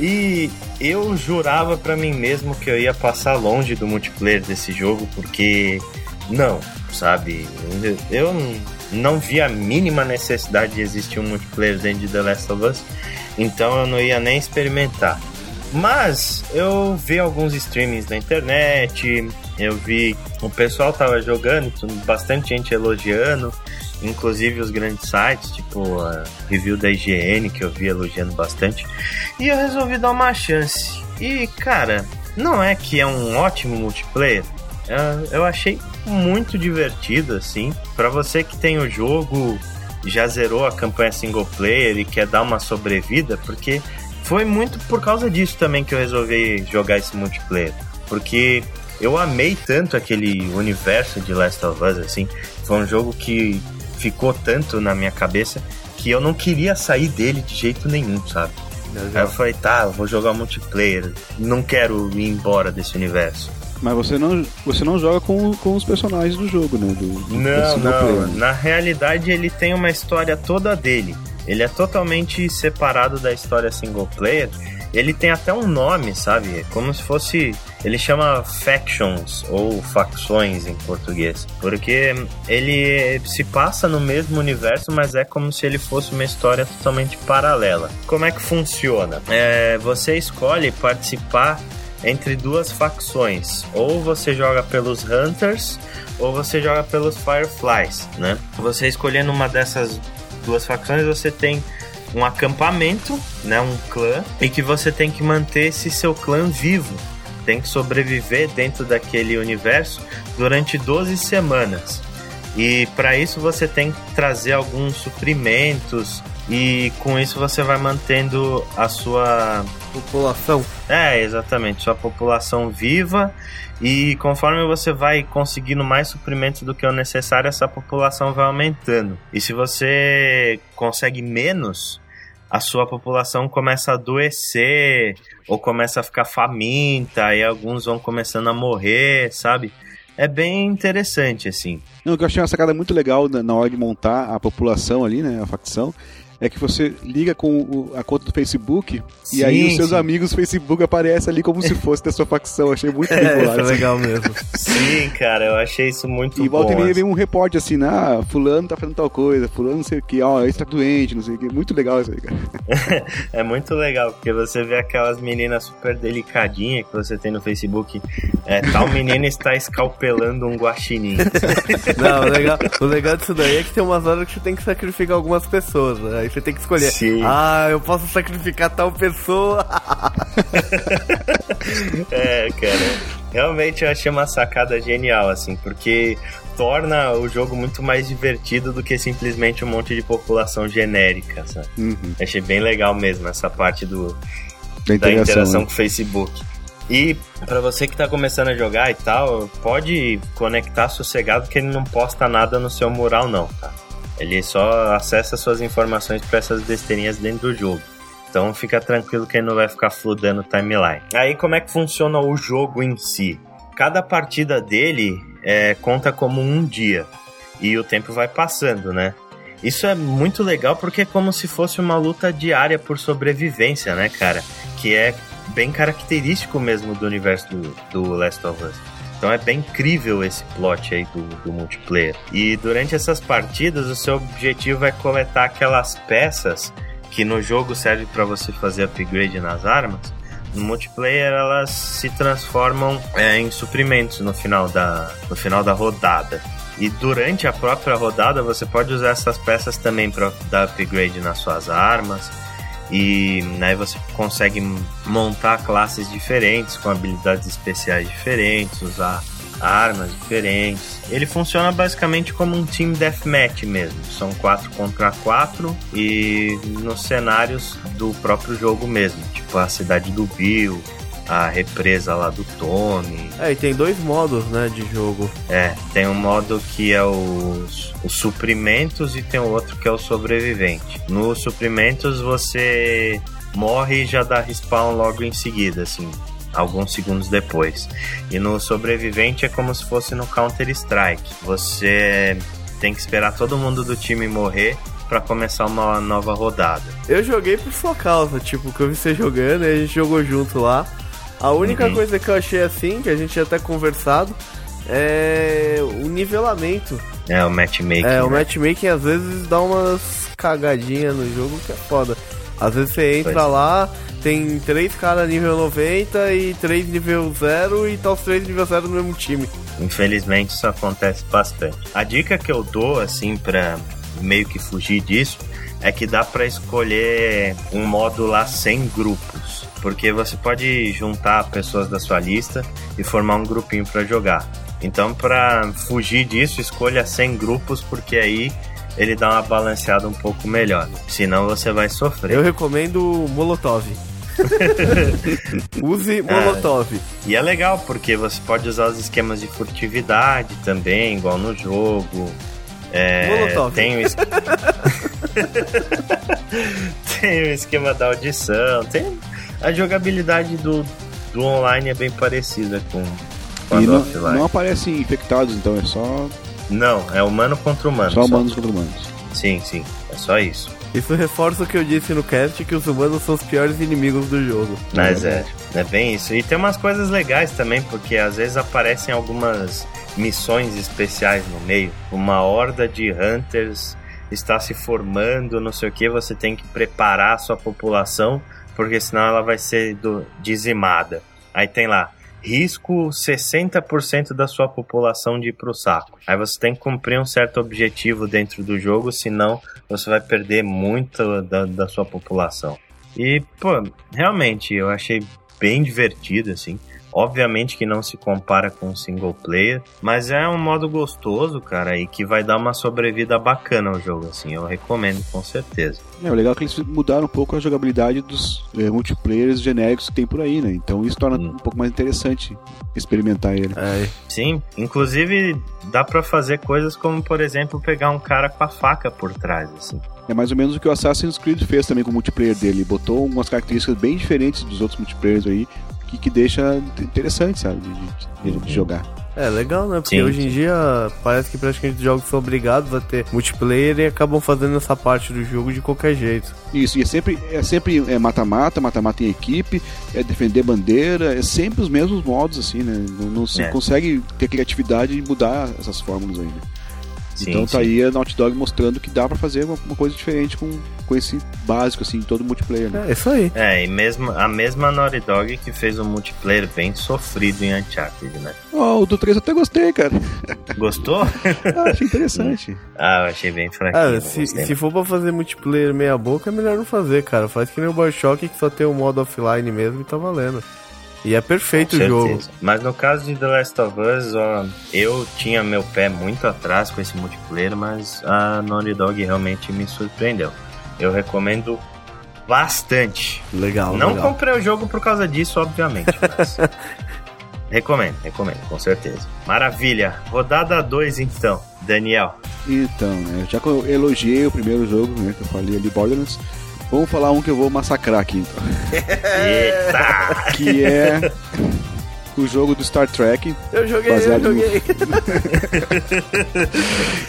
S1: E eu jurava pra mim mesmo que eu ia passar longe do multiplayer desse jogo, porque não, sabe? Eu não vi a mínima necessidade de existir um multiplayer dentro de The Last of Us, então eu não ia nem experimentar. Mas eu vi alguns streamings na internet, eu vi o pessoal tava jogando, bastante gente elogiando, inclusive os grandes sites, tipo a review da IGN, que eu vi elogiando bastante, e eu resolvi dar uma chance. E cara, não é que é um ótimo multiplayer, eu achei muito divertido assim. Para você que tem o jogo, já zerou a campanha single player e quer dar uma sobrevida, porque foi muito por causa disso também que eu resolvi jogar esse multiplayer. Porque eu amei tanto aquele universo de Last of Us, assim. Foi um jogo que ficou tanto na minha cabeça que eu não queria sair dele de jeito nenhum, sabe? Aí eu falei, tá, eu vou jogar multiplayer. Não quero ir embora desse universo.
S3: Mas você não, você não joga com, com os personagens do jogo, né? Do, do
S1: Não, não.
S3: player, né?
S1: Na realidade, ele tem uma história toda dele. Ele é totalmente separado da história single player. Ele tem até um nome, sabe? É Como se fosse. Ele chama Factions, ou Facções em português. Porque ele se passa no mesmo universo, mas é como se ele fosse uma história totalmente paralela. Como é que funciona? É, você escolhe participar entre duas facções. Ou você joga pelos Hunters, ou você joga pelos Fireflies, né? Você escolhendo uma dessas duas facções, você tem um acampamento, né, um clã, e que você tem que manter esse seu clã vivo. Tem que sobreviver dentro daquele universo durante 12 semanas. E para isso você tem que trazer alguns suprimentos e com isso você vai mantendo a sua
S2: População.
S1: é, exatamente. Sua população viva e conforme você vai conseguindo mais suprimentos do que o necessário, essa população vai aumentando. E se você consegue menos, a sua população começa a adoecer ou começa a ficar faminta e alguns vão começando a morrer, sabe? É bem interessante, assim.
S3: Não, o que eu achei uma sacada muito legal na, na hora de montar a população ali, né? A facção. É que você liga com o- a conta do Facebook e
S1: Sim,
S3: aí os seus
S1: sim.
S3: amigos do Facebook aparecem ali como se fosse da sua facção. Eu achei muito
S2: É, isso é
S3: assim.
S2: legal mesmo.
S1: Sim, cara, eu achei isso muito
S3: E
S1: bom.
S3: volta e meia vem um reporte assim, né? ah, fulano tá fazendo tal coisa, fulano não sei o que, ó, esse tá doente, não sei o que. Muito legal isso aí, cara.
S1: É muito legal, porque você vê aquelas meninas super delicadinhas que você tem no Facebook. É, tal menina está escalpelando um guaxinim.
S2: Não, o legal, o legal disso daí é que tem umas horas que você tem que sacrificar algumas pessoas, né? Aí você tem que escolher.
S1: Sim.
S2: Ah, eu posso sacrificar tal pessoa.
S1: É, cara. Realmente eu achei uma sacada genial, assim, porque torna o jogo muito mais divertido do que simplesmente um monte de população genérica, sabe?
S3: Uhum.
S1: Achei bem legal mesmo essa parte do,
S3: Da
S1: da
S3: interação. né?
S1: com o Facebook. E pra você que tá começando a jogar e tal, pode conectar sossegado que ele não posta nada no seu mural não, tá? Ele só acessa suas informações pra essas besteirinhas dentro do jogo. Então fica tranquilo que ele não vai ficar fludando o timeline. Aí como é que funciona o jogo em si? Cada partida dele é, conta como um dia e o tempo vai passando, né? Isso é muito legal porque é como se fosse uma luta diária por sobrevivência, né, cara? Que é bem característico mesmo do universo do, do Last of Us. Então é bem incrível esse plot aí do, do multiplayer. E durante essas partidas, o seu objetivo é coletar aquelas peças que no jogo serve para você fazer upgrade nas armas. No multiplayer elas se transformam é, em suprimentos no final da, no final da rodada. E durante a própria rodada você pode usar essas peças também para dar upgrade nas suas armas. E né, você consegue montar classes diferentes, com habilidades especiais diferentes, usar armas diferentes. Ele funciona basicamente como um Team Deathmatch mesmo. São 4 contra 4 e nos cenários do próprio jogo mesmo. Tipo a cidade do Bill, a represa lá do Tommy.
S2: É, e tem dois modos, né, de jogo.
S1: É, tem um modo que é os, os suprimentos e tem outro que é o sobrevivente. Nos suprimentos você morre e já dá respawn logo em seguida, assim, alguns segundos depois. E no sobrevivente é como se fosse no Counter Strike. Você tem que esperar todo mundo do time morrer para começar uma nova rodada.
S2: Eu joguei por sua causa, tipo, que eu vi você jogando e a gente jogou junto lá. A única
S1: Uhum.
S2: coisa que eu achei assim, que a gente tinha até conversado, é o nivelamento.
S1: É o matchmaking.
S2: É, o
S1: né?
S2: matchmaking às vezes dá umas cagadinhas no jogo que é foda. Às vezes você entra
S1: Pois é.
S2: lá, tem três caras nível 90 e três nível 0 e tá os três nível 0 no mesmo time.
S1: Infelizmente isso acontece bastante. A dica que eu dou assim pra meio que fugir disso é que dá pra escolher um modo lá sem grupos, porque você pode juntar pessoas da sua lista e formar um grupinho pra jogar. Então, pra fugir disso, escolha 100 grupos, porque aí ele dá uma balanceada um pouco melhor. Senão você vai sofrer.
S2: Eu recomendo Molotov. Use Molotov.
S1: E é legal porque você pode usar os esquemas de furtividade também, igual no jogo. É,
S2: Molotov.
S1: Tem o, es- tem o esquema da audição. Tem a jogabilidade do, do online é bem parecida com, com a do
S3: não,
S1: offline.
S3: não aparecem infectados, então é só,
S1: Não, é humano contra humano.
S3: só
S1: só.
S3: humanos contra humanos.
S1: Sim, sim. É só isso.
S2: Isso reforça o que eu disse no cast, que os humanos são os piores inimigos do jogo.
S1: Mas é, é bem isso. E tem umas coisas legais também, porque às vezes aparecem algumas missões especiais no meio. Uma horda de hunters está se formando, não sei o que, você tem que preparar a sua população, porque senão ela vai ser do- dizimada. Aí tem lá, risco 60% da sua população de ir pro saco. Aí você tem que cumprir um certo objetivo dentro do jogo, senão você vai perder muito da, da sua população. E, pô, realmente, eu achei bem divertido, assim. Obviamente que não se compara com o single player, mas é um modo gostoso, cara, e que vai dar uma sobrevida bacana ao jogo, assim. Eu recomendo, com certeza.
S3: É, o legal é que eles mudaram um pouco a jogabilidade dos é, multiplayers genéricos que tem por aí, né? Então isso torna
S1: Hum.
S3: um pouco mais interessante experimentar ele.
S2: É,
S1: Sim, inclusive dá pra fazer coisas como, por exemplo, pegar um cara com a faca por trás, assim.
S3: É mais ou menos o que o Assassin's Creed fez também com o multiplayer dele. Botou umas características bem diferentes dos outros multiplayers aí, que, que deixa interessante, sabe? De, de- de jogar.
S2: é legal, né? Porque
S1: Sim,
S2: hoje em
S1: sim.
S2: dia parece que praticamente os jogos são obrigados a ter multiplayer e acabam fazendo essa parte do jogo de qualquer jeito.
S3: Isso, e é sempre é sempre é mata-mata, mata-mata em equipe, é defender bandeira, é sempre os mesmos modos, assim, né? Não, não se
S1: É.
S3: consegue ter criatividade e mudar essas fórmulas ainda.
S1: Sim,
S3: então tá
S1: sim.
S3: aí a Naughty Dog mostrando que dá pra fazer uma, uma coisa diferente com, com esse básico, assim, todo multiplayer, né?
S2: É, isso aí.
S1: É, e mesmo a mesma Naughty Dog que fez um multiplayer bem sofrido em Uncharted, né?
S3: Ó, o do 3 eu até gostei, cara.
S1: Gostou?
S3: Ah, achei interessante.
S1: ah, eu achei bem fraquinho.
S2: Ah, se, se for pra fazer multiplayer meia boca, é melhor não fazer, cara. Faz que nem o Bioshock que só tem o modo offline mesmo e tá valendo. E é perfeito o
S1: Com
S2: jogo.
S1: certeza. Mas no caso de The Last of Us, ó, eu tinha meu pé muito atrás com esse multiplayer, mas a Naughty Dog realmente me surpreendeu. Eu recomendo bastante.
S2: Legal,
S1: Não
S2: legal.
S1: comprei o jogo por causa disso, obviamente, mas recomendo, recomendo, com certeza. Maravilha. Rodada 2 então, Daniel.
S3: Então, né, já que eu elogiei o primeiro jogo, né, que eu falei ali, Borderlands, vamos falar um que eu vou massacrar aqui, então.
S1: Eita!
S3: Que é o jogo do Star Trek,
S2: Eu joguei, eu
S3: Baseado no-
S2: joguei.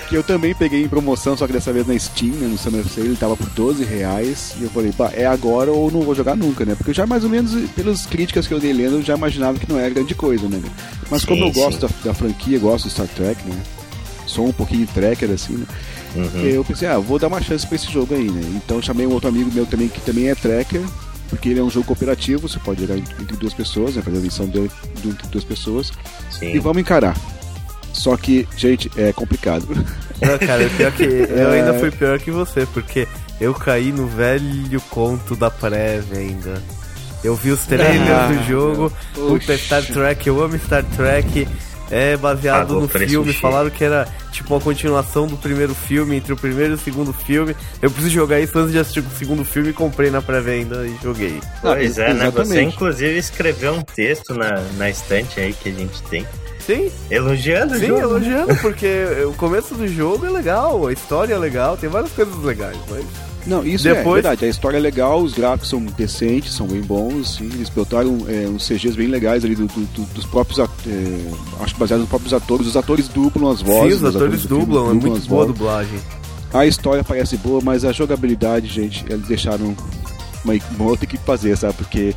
S3: que eu também peguei em promoção, só que dessa vez na Steam, né, no Summer Sale, ele tava por 12 reais, e eu falei, pá, é agora ou não vou jogar nunca, né? Porque eu já mais ou menos, pelas críticas que eu dei lendo, eu já imaginava que não era grande coisa, né? Mas como
S1: Sim,
S3: eu gosto
S1: sim.
S3: da, da franquia, gosto do Star Trek, né? Sou um pouquinho tracker, assim, né?
S1: Uhum.
S3: Eu pensei, ah, vou dar uma chance pra esse jogo aí, né? Então eu chamei um outro amigo meu também, que também é tracker, porque ele é um jogo cooperativo, você pode jogar entre duas pessoas, né? Fazer a missão de, de entre duas pessoas. E
S1: Sim.
S3: vamos encarar. Só que, gente, é complicado.
S2: Não, cara, pior que eu
S3: É.
S2: ainda fui pior que você, porque eu caí no velho conto da pré-venda. Eu vi os trailers
S3: Ah,
S2: do jogo, puta,
S3: Oxi.
S2: Star Trek, eu amo Star Trek. É baseado
S1: Pagou
S2: no filme,
S1: cheio.
S2: falaram que era tipo uma continuação do primeiro filme, entre o primeiro e o segundo filme. Eu preciso jogar isso antes de assistir o segundo filme, comprei na pré-venda e joguei.
S1: Pois é, né? Você
S3: Exatamente.
S1: inclusive escreveu um texto na, na estante aí que a gente tem,
S2: Sim,
S1: elogiando o
S2: sim,
S1: jogo. né?
S2: elogiando, porque o começo do jogo é legal, a história é legal, tem várias coisas legais, mas.
S3: Não, isso é
S2: Depois-
S3: verdade. A história é legal, os gráficos são decentes, são bem bons. Sim, eles botaram é, uns CGs bem legais ali do- do- do- dos próprios. é, acho que baseado nos próprios atores. Os atores dublam as vozes.
S2: sim, os atores
S3: do filme
S2: dublam, é muito boa a dublagem.
S3: A história parece boa, mas a jogabilidade, gente, eles deixaram uma, uma outra equipe fazer, sabe? Porque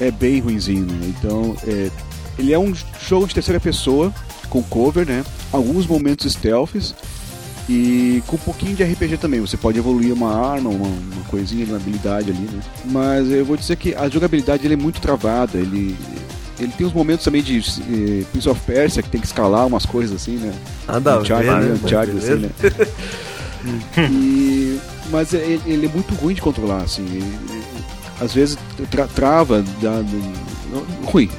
S3: é bem ruinzinho, né? Então, é, ele é um jogo de terceira pessoa, com cover, né? Alguns momentos stealths e com um pouquinho de RPG também. Você pode evoluir uma arma, uma, uma coisinha, uma habilidade ali, né? Mas eu vou dizer que a jogabilidade ele é muito travada, ele... Ele tem uns momentos também de eh, Prince of Persia, que tem que escalar umas coisas assim, né?
S2: Nada a
S3: Uncharted, né? Uncharted, assim, né? E- mas é- ele, ele é muito ruim de controlar, assim. Ele- às vezes tra- trava, dá, ruim.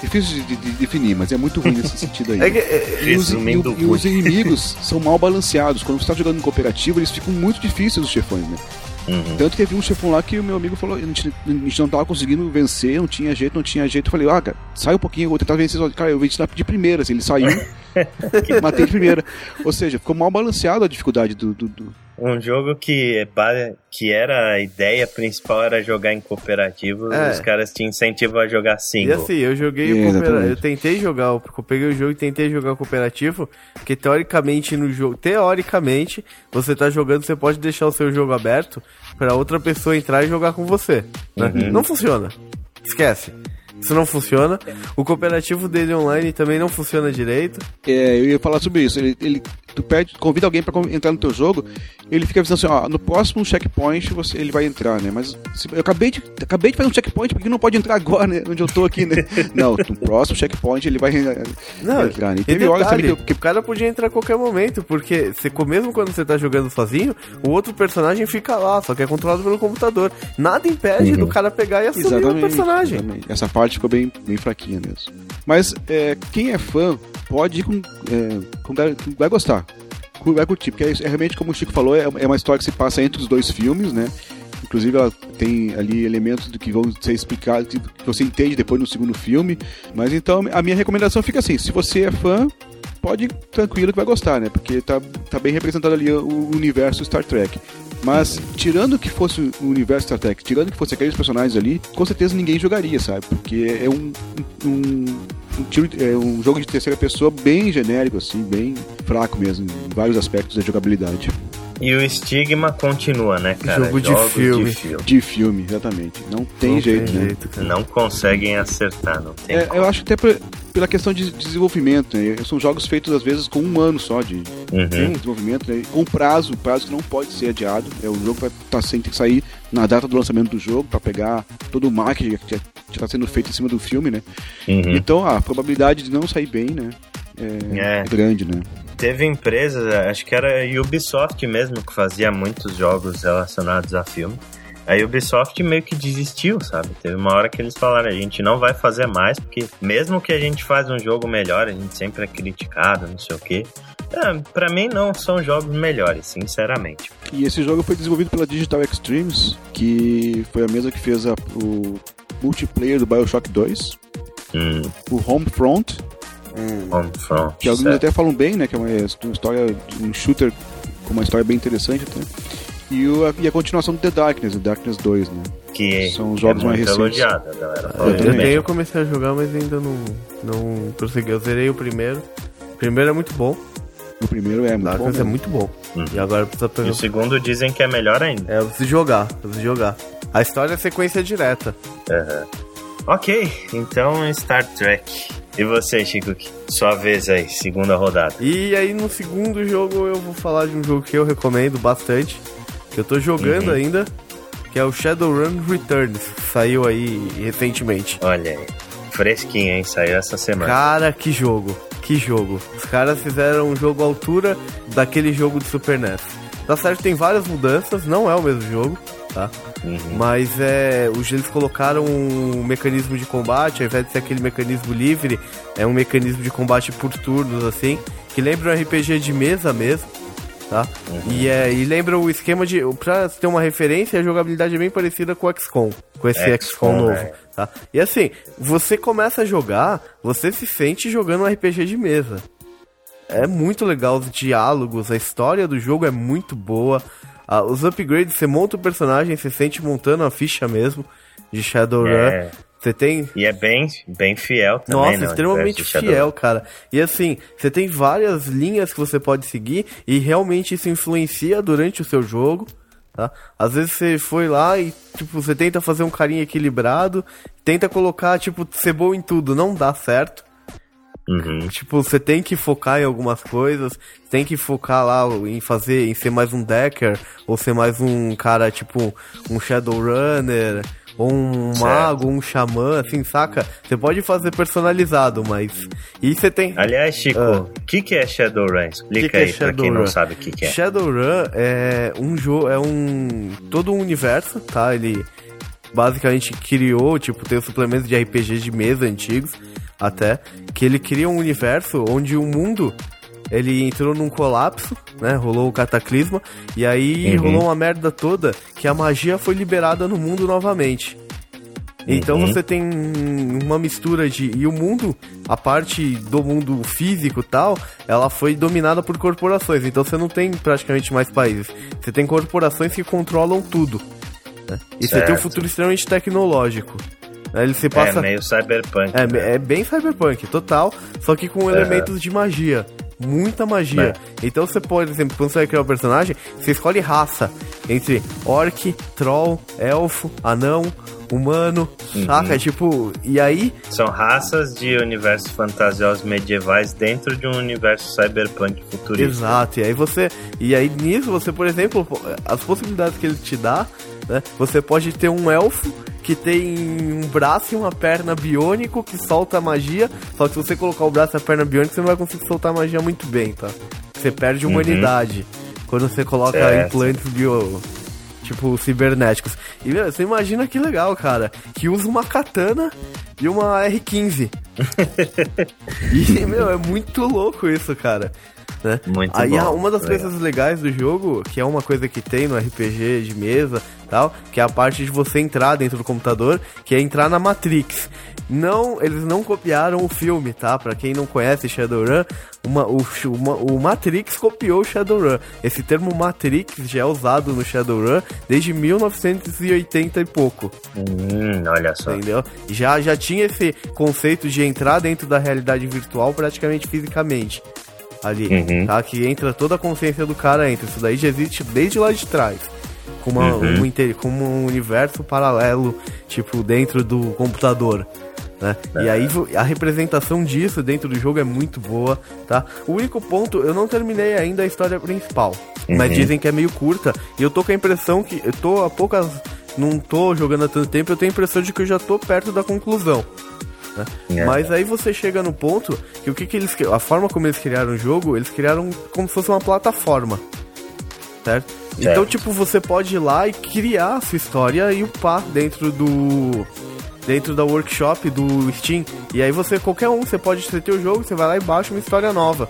S3: Difícil de, de definir, mas é muito ruim nesse sentido aí.
S2: É que, é,
S3: E os, e, e os inimigos são mal balanceados. Quando você tá jogando em cooperativo, eles ficam muito difíceis os chefões, né?
S1: Uhum.
S3: Tanto que teve um chefão lá que o meu amigo falou, a gente, a gente não tava conseguindo vencer, não tinha jeito, não tinha jeito. Eu falei, ah, cara, sai um pouquinho, eu vou tentar vencer. Cara, eu venci de primeira, assim, ele saiu, matei de primeira. Ou seja, ficou mal balanceado a dificuldade do. do- do-
S1: Um jogo que, que era a ideia principal era jogar em cooperativo,
S2: É.
S1: os caras te incentivam a jogar
S2: E
S1: single.
S2: assim, eu joguei o
S3: É,
S2: coopera-
S3: exatamente.
S2: Eu tentei jogar, o- eu peguei o jogo e tentei jogar o cooperativo, porque teoricamente no jogo, teoricamente, você tá jogando, você pode deixar o seu jogo aberto pra outra pessoa entrar e jogar com você. né?
S1: Uhum.
S2: Não funciona. Esquece. Isso não funciona. O cooperativo dele online também não funciona direito.
S3: É, eu ia falar sobre isso. Ele, ele- tu pede, convida alguém pra com- entrar no teu jogo, ele fica avisando assim, ó, no próximo checkpoint você, ele vai entrar, né? Mas se- eu acabei de, acabei de fazer um checkpoint, por que não pode entrar agora, né? Onde eu tô aqui, né? não, no próximo checkpoint ele vai eh,
S2: Não,
S3: entrar, né? E teve horas que
S2: o cara podia entrar a qualquer momento, porque você, mesmo quando você tá jogando sozinho, o outro personagem fica lá, só que é controlado pelo computador. Nada impede do cara pegar e assumir o personagem.
S3: exatamente. Essa parte ficou bem, bem fraquinha mesmo. Mas é, quem é fã pode ir com, é, com vai gostar. Vai curtir, porque é, é realmente, como o Chico falou, é, é uma história que se passa entre os dois filmes, né? Inclusive ela tem ali elementos do que vão ser explicados, que você entende depois no segundo filme. Mas então a minha recomendação fica assim: se você é fã, pode ir tranquilo que vai gostar, né? Porque tá, tá bem representado ali o universo Star Trek. Mas, tirando que fosse o universo Star Trek, tirando que fosse aqueles personagens ali, com certeza ninguém jogaria, sabe? Porque é um, um, um, tiro, é um jogo de terceira pessoa bem genérico, assim, bem fraco mesmo, em vários aspectos da jogabilidade.
S1: E o estigma continua, né, cara?
S2: Jogo de filme.
S1: de filme.
S3: De filme, exatamente. Não tem
S2: Não
S3: jeito, né?
S2: cara.
S1: Não conseguem acertar, não tem
S3: É,
S1: como.
S3: eu acho até pe- pela questão de desenvolvimento, né? São jogos feitos às vezes com um ano só de
S1: Uhum.
S3: desenvolvimento, né? com prazo, prazo que não pode ser adiado. É, o jogo vai estar sem ter que sair na data do lançamento do jogo para pegar todo o marketing que está sendo feito em cima do filme, né?
S1: Uhum.
S3: Então a probabilidade de não sair bem, né? É,
S1: É.
S3: é grande, né?
S1: Teve empresas, acho que era a Ubisoft mesmo, que fazia muitos jogos relacionados a filme. A Ubisoft meio que desistiu, sabe? Teve uma hora que eles falaram, a gente não vai fazer mais, porque mesmo que a gente faz um jogo melhor, a gente sempre é criticado, não sei o quê. É, pra mim não são jogos melhores, sinceramente.
S3: E esse jogo foi desenvolvido pela Digital Extremes, que foi a mesma que fez a- o multiplayer do BioShock 2,
S1: Hum,
S3: o Homefront,
S1: Homefront.
S3: que alguns
S1: certo.
S3: até falam bem, né? Que é uma história, um shooter com uma história bem interessante até. E, o, e a continuação do The Darkness, The Darkness 2, né?
S1: que
S3: São os jogos
S1: é
S3: mais recentes.
S1: elogiado, a galera.
S3: Eu também.
S2: eu comecei a jogar, mas ainda não, não prossegui. Eu zerei o primeiro. O primeiro é muito bom,
S3: O primeiro é muito bom.
S2: Darkness é
S3: né?
S2: muito bom.
S1: Uhum.
S2: E agora precisa
S1: E
S2: pegar.
S1: o segundo dizem que é melhor ainda.
S2: É, eu preciso jogar, eu preciso jogar. A história é sequência direta.
S1: Ok, então Star Trek. E você, Chico? Sua vez aí, segunda rodada.
S2: E aí no segundo jogo eu vou falar de um jogo que eu recomendo bastante, que eu tô jogando
S1: Uhum.
S2: ainda, que é o Shadowrun Returns, saiu aí recentemente.
S1: Olha aí, fresquinho, hein? Saiu essa semana.
S2: Cara, que jogo, que jogo. Os caras fizeram um jogo à altura daquele jogo do Super NES. Tá certo, tem várias mudanças, não é o mesmo jogo, tá?
S1: Uhum.
S2: Mas é, os eles colocaram um mecanismo de combate, ao invés de ser aquele mecanismo livre, é um mecanismo de combate por turnos, assim, que lembra um RPG de mesa mesmo, tá? E, é, e lembra o esquema de. Pra ter uma referência, a jogabilidade é bem parecida com o XCOM, com esse
S1: XCOM,
S2: XCOM novo.
S1: né?
S2: Tá? E assim, você começa a jogar, você se sente jogando um RPG de mesa. É muito legal os diálogos, a história do jogo é muito boa. Ah, os upgrades, você monta o personagem, você sente montando a ficha mesmo de Shadowrun.
S1: É.
S2: Você tem.
S1: E é bem, bem fiel também,
S2: Nossa,
S1: né? o
S2: extremamente fiel, cara. E assim, você tem várias linhas que você pode seguir e realmente isso influencia durante o seu jogo. Tá? Às vezes você foi lá e, tipo, você tenta fazer um carinha equilibrado, tenta colocar, tipo, ser bom em tudo, não dá certo.
S1: Uhum.
S2: Tipo, você tem que focar em algumas coisas, tem que focar lá em fazer, em ser mais um decker, ou ser mais um cara, tipo, um Shadowrunner, ou um
S1: Certo.
S2: mago, um xamã, assim, saca? Você pode fazer personalizado, mas. E você tem.
S1: Aliás, Chico,
S2: Ah.
S1: o que, que é Shadowrun? Explica
S2: Que que é
S1: aí pra quem não sabe o que, que é.
S2: Shadowrun é um jogo, é um todo um universo, tá? Ele basicamente criou, tipo, tem os suplementos de RPG de mesa antigos, até, que ele cria um universo onde o mundo ele entrou num colapso, né? Rolou o cataclisma e aí
S1: Uhum.
S2: rolou uma merda toda que a magia foi liberada no mundo novamente. Então
S1: Uhum.
S2: você tem uma mistura de. E o mundo, a parte do mundo físico e tal, ela foi dominada por corporações. Então você não tem praticamente mais países. Você tem corporações que controlam tudo. né? E você tem um
S1: Certo.
S2: futuro extremamente tecnológico. Aí Ele se passa.
S1: É meio cyberpunk.
S2: É,
S1: né?
S2: é bem cyberpunk, total, só que com elementos de magia. Muita magia. Então você pode, por exemplo, quando você vai criar um personagem, você escolhe raça entre orc, troll, elfo, anão, humano,
S1: Uhum.
S2: saca? Tipo, e aí,
S1: São raças de universos fantasiosos medievais dentro de um universo cyberpunk futurista.
S2: exato, e aí você. E aí nisso você, por exemplo, as possibilidades que ele te dá, né? Você pode ter um elfo que tem um braço e uma perna biônico que solta magia. Só que se você colocar o braço e a perna biônica, você não vai conseguir soltar magia muito bem, tá? Você perde humanidade quando você coloca
S1: Certo.
S2: implantes bio. Tipo, cibernéticos. E, meu, você imagina que legal, cara. Que usa uma katana e uma R15. e, meu, é muito louco isso, cara. Né?
S1: Muito
S2: Aí
S1: bom,
S2: uma das
S1: legal.
S2: coisas legais do jogo, que é uma coisa que tem no RPG de mesa tal, que é a parte de você entrar dentro do computador, que é entrar na Matrix. Não, eles não copiaram o filme, tá? Pra quem não conhece Shadowrun, uma, o, uma- o Matrix copiou o Shadowrun. Esse termo Matrix já é usado no Shadowrun desde 1980 e pouco.
S1: Hum, olha só.
S2: Entendeu? Já, já tinha esse conceito de entrar dentro da realidade virtual praticamente fisicamente. Ali,
S1: Uhum.
S2: tá? Que entra toda a consciência do cara entra. Isso daí já existe desde lá de trás. Com, uma,
S1: Uhum.
S2: um, com um universo paralelo, tipo, dentro do computador. Né? E aí a representação disso dentro do jogo é muito boa, tá? O único ponto, eu não terminei ainda a história principal, mas
S1: Uhum.
S2: dizem que é meio curta, e eu tô com a impressão que eu tô há poucas não tô jogando há tanto tempo, eu tenho a impressão de que eu já tô perto da conclusão. Né?
S1: É.
S2: Mas aí você chega no ponto que o que, que eles a forma como eles criaram o jogo, eles criaram como se fosse uma plataforma. Certo?
S1: Certo.
S2: Então, tipo, você pode ir lá e criar a sua história e upar dentro do dentro da workshop do Steam. E aí você qualquer um, você pode ter o jogo, você vai lá e baixa uma história nova.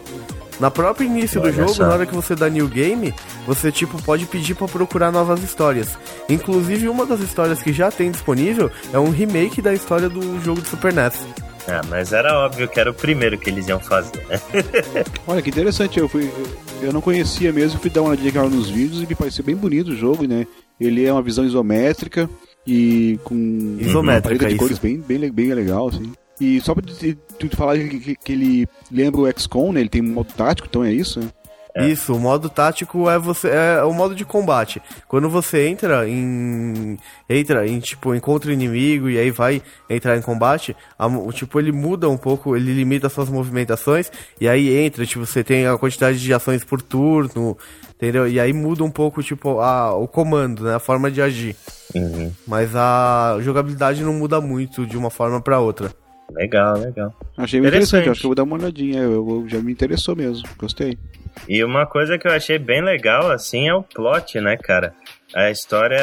S2: Na própria início
S1: Olha
S2: do jogo,
S1: só.
S2: na hora que você dá new game, você tipo pode pedir pra procurar novas histórias. Inclusive uma das histórias que já tem disponível é um remake da história do jogo de Super NES.
S1: Ah, mas era óbvio que era o primeiro que eles iam fazer, né?
S3: Olha que interessante, eu, fui, eu não conhecia mesmo, fui dar uma olhadinha nos vídeos e me pareceu bem bonito o jogo, né? Ele é uma visão isométrica e com
S2: Isométrica,
S3: uma paleta de
S2: isso.
S3: cores bem, bem, bem legal, assim. E só pra te- tu falar que, que- que ele lembra o XCOM, né? Ele tem um modo tático, então é isso, né?
S2: Isso, o modo tático é você é o modo de combate. Quando você entra em entra em tipo encontra o inimigo e aí vai entrar em combate, a tipo ele muda um pouco, ele limita suas movimentações e aí entra, tipo você tem a quantidade de ações por turno, entendeu? E aí muda um pouco tipo a, o comando, né, a forma de agir.
S1: Uhum.
S2: Mas a jogabilidade não muda muito de uma forma pra outra.
S1: Legal, legal.
S3: Achei muito
S1: Interessante.
S3: interessante, acho que eu vou dar uma olhadinha, eu, eu- já me interessou mesmo, gostei.
S1: E uma coisa que eu achei bem legal, assim, é o plot, né, cara? A história,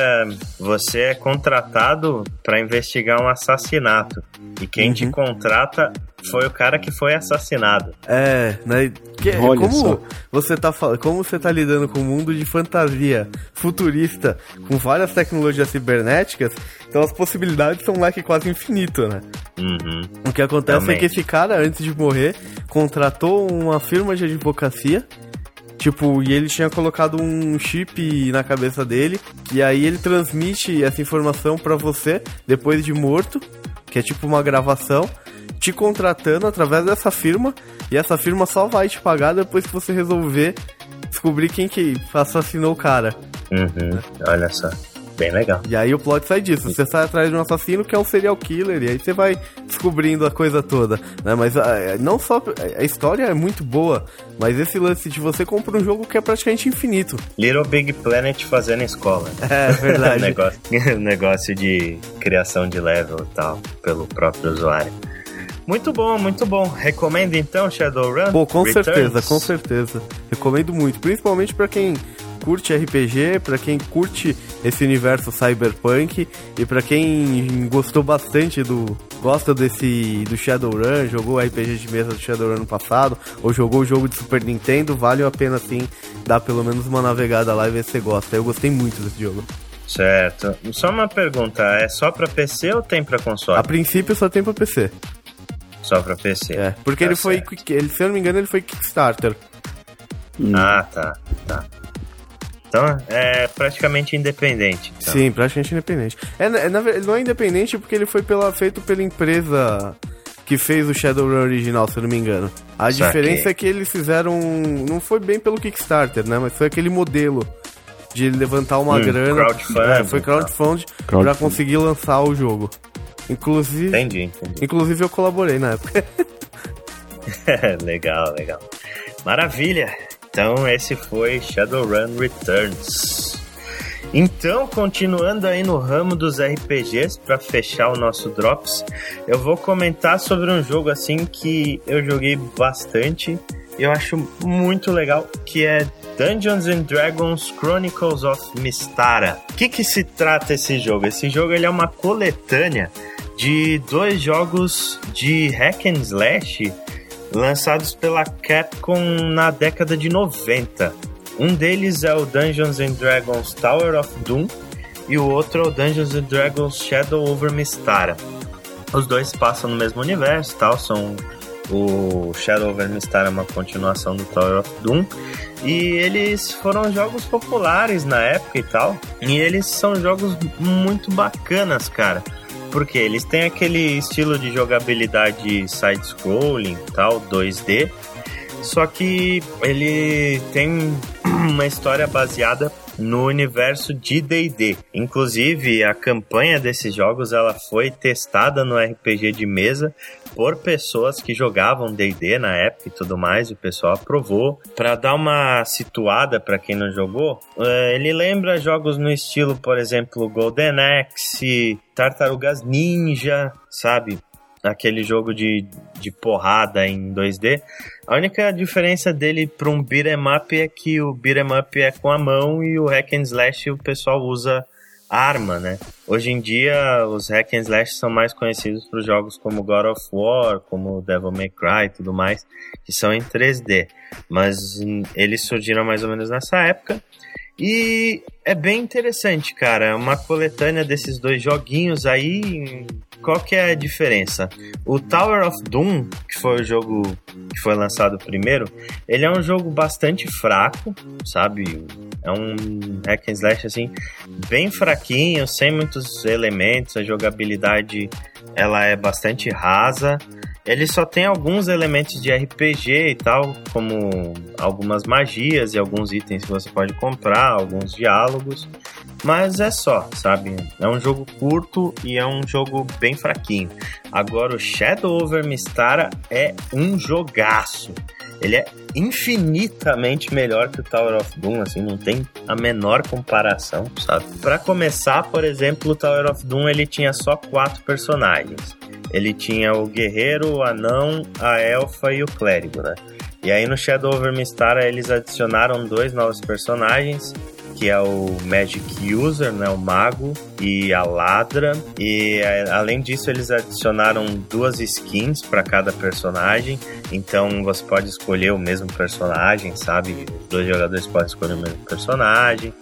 S1: você é contratado pra investigar um assassinato. E quem te
S2: Uhum.
S1: contrata foi o cara que foi assassinado.
S2: É, né? Que,
S3: Olha
S2: como
S3: só.
S2: você tá fal- como você tá lidando com um mundo de fantasia futurista, com várias tecnologias cibernéticas, então as possibilidades são lá que quase infinito, né?
S1: Uhum.
S2: O que acontece é
S1: Realmente.
S2: que esse cara, antes de morrer, contratou uma firma de advocacia. Tipo, e ele tinha colocado um chip na cabeça dele, e aí ele transmite essa informação pra você depois de morto, que é tipo uma gravação, te contratando através dessa firma, e essa firma só vai te pagar depois que você resolver descobrir quem que assassinou o cara.
S1: Uhum. Olha só. Bem legal.
S2: E aí o plot sai disso, você sai atrás de um assassino que é um serial killer, e aí você vai descobrindo a coisa toda, né? Mas ah, não só a história é muito boa, mas esse lance de você compra um jogo que é praticamente infinito.
S1: Little Big Planet fazendo escola.
S2: É verdade.
S1: negócio, negócio de criação de level e tal, pelo próprio usuário. Muito bom, muito bom. Recomendo então Shadowrun?
S2: Pô, com
S1: Returns?
S2: certeza, com certeza. Recomendo muito, principalmente pra quem curte RPG, pra quem curte esse universo cyberpunk e pra quem gostou bastante do gosta desse do Shadowrun, jogou RPG de mesa do Shadowrun no passado, ou jogou o jogo de Super Nintendo, vale a pena sim dar pelo menos uma navegada lá e ver se você gosta. Eu gostei muito desse jogo.
S1: Certo. Só uma pergunta, é só pra PC ou tem pra console?
S2: A princípio só tem pra PC.
S1: Só pra PC.
S2: É, porque
S1: Tá
S2: ele foi,
S1: certo.
S2: quick- ele, se eu não me engano, ele foi Kickstarter.
S1: Ah, tá, tá. Então é praticamente independente. então.
S2: Sim, praticamente independente. É, na- é, na não é independente porque ele foi pela, feito pela empresa que fez o Shadowrun original, se eu não me engano. A
S1: Saquei.
S2: diferença é que eles fizeram. Não foi bem pelo Kickstarter, né? Mas foi aquele modelo de levantar uma
S1: Hum,
S2: grana.
S1: crowdfunding,
S2: É, foi crowdfunding pra
S3: Crowdfunding.
S2: conseguir lançar o jogo. Inclusive,
S1: Entendi, entendi.
S2: inclusive eu colaborei na época.
S1: legal, legal. Maravilha. Então esse foi Shadowrun Returns. Então, continuando aí no ramo dos RPGs, para fechar o nosso Drops, eu vou comentar sobre um jogo assim que eu joguei bastante eu acho muito legal, que é Dungeons and Dragons Chronicles of Mystara. O que, que se trata esse jogo? Esse jogo ele é uma coletânea de dois jogos de hack and slash lançados pela Capcom na década de 90. Um deles é o Dungeons and Dragons Tower of Doom e o outro é o Dungeons and Dragons Shadow over Mystara. Os dois passam no mesmo universo, tal, são o Shadow over Mystara é uma continuação do Tower of Doom e eles foram jogos populares na época e tal. E eles são jogos muito bacanas, cara. Porque eles têm aquele estilo de jogabilidade side-scrolling, tal, 2D. Só que ele tem uma história baseada no universo de D&D. Inclusive, a campanha desses jogos ela foi testada no RPG de mesa por pessoas que jogavam D&D na época e tudo mais, o pessoal aprovou. Para dar uma situada para quem não jogou, eh, ele lembra jogos no estilo, por exemplo, Golden Axe, Tartarugas Ninja, sabe? Aquele jogo de, de porrada em 2D. A única diferença dele para um beat'em up é que o beat'em up é com a mão e o hack and slash o pessoal usa arma, né? Hoje em dia os hack and slash são mais conhecidos por jogos como God of War, como Devil May Cry e tudo mais, que são em 3D. Mas eles surgiram mais ou menos nessa época. E é bem interessante, cara. É Uma coletânea desses dois joguinhos aí. Qual que é a diferença? O Tower of Doom, que foi o jogo que foi lançado primeiro, ele é um jogo bastante fraco, sabe? É um hack and slash assim, bem fraquinho, sem muitos elementos, a jogabilidade ela é bastante rasa. Ele só tem alguns elementos de RPG e tal, como algumas magias e alguns itens que você pode comprar, alguns diálogos. Mas é só, sabe? É um jogo curto e é um jogo bem fraquinho. Agora o Shadow over Mystara é um jogaço. Ele é infinitamente melhor que o Tower of Doom, assim, não tem a menor comparação, sabe? Para começar, por exemplo, o Tower of Doom ele tinha só quatro personagens. Ele tinha o guerreiro, o anão, a elfa e o clérigo, né? E aí no Shadow over Mystara eles adicionaram dois novos personagens, que é o Magic User, né, o mago e a ladra. E é, além disso eles adicionaram duas skins para cada personagem. Então você pode escolher o mesmo personagem, sabe? Dois jogadores podem escolher o mesmo personagem.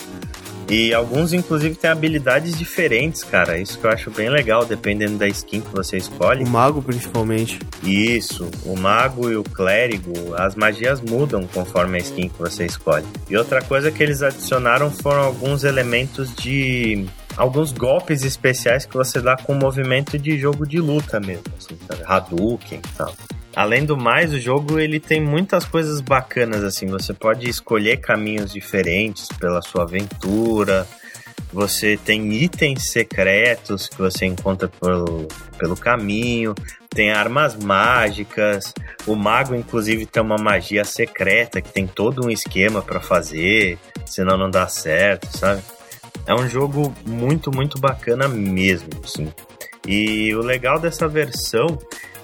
S1: E alguns, inclusive, têm habilidades diferentes, cara. Isso que eu acho bem legal, dependendo da skin que você escolhe.
S2: O mago, principalmente.
S1: Isso, o mago e o clérigo, as magias mudam conforme a skin que você escolhe. E outra coisa que eles adicionaram foram alguns elementos de. Alguns golpes especiais que você dá com movimento de jogo de luta mesmo, assim, sabe? Hadouken e tal. Além do mais, o jogo ele tem muitas coisas bacanas assim. Você pode escolher caminhos diferentes pela sua aventura. Você tem itens secretos que você encontra pelo, pelo caminho. Tem armas mágicas. O mago, inclusive, tem uma magia secreta que tem todo um esquema para fazer, senão não dá certo, sabe? É um jogo muito, muito bacana mesmo, sim. E o legal dessa versão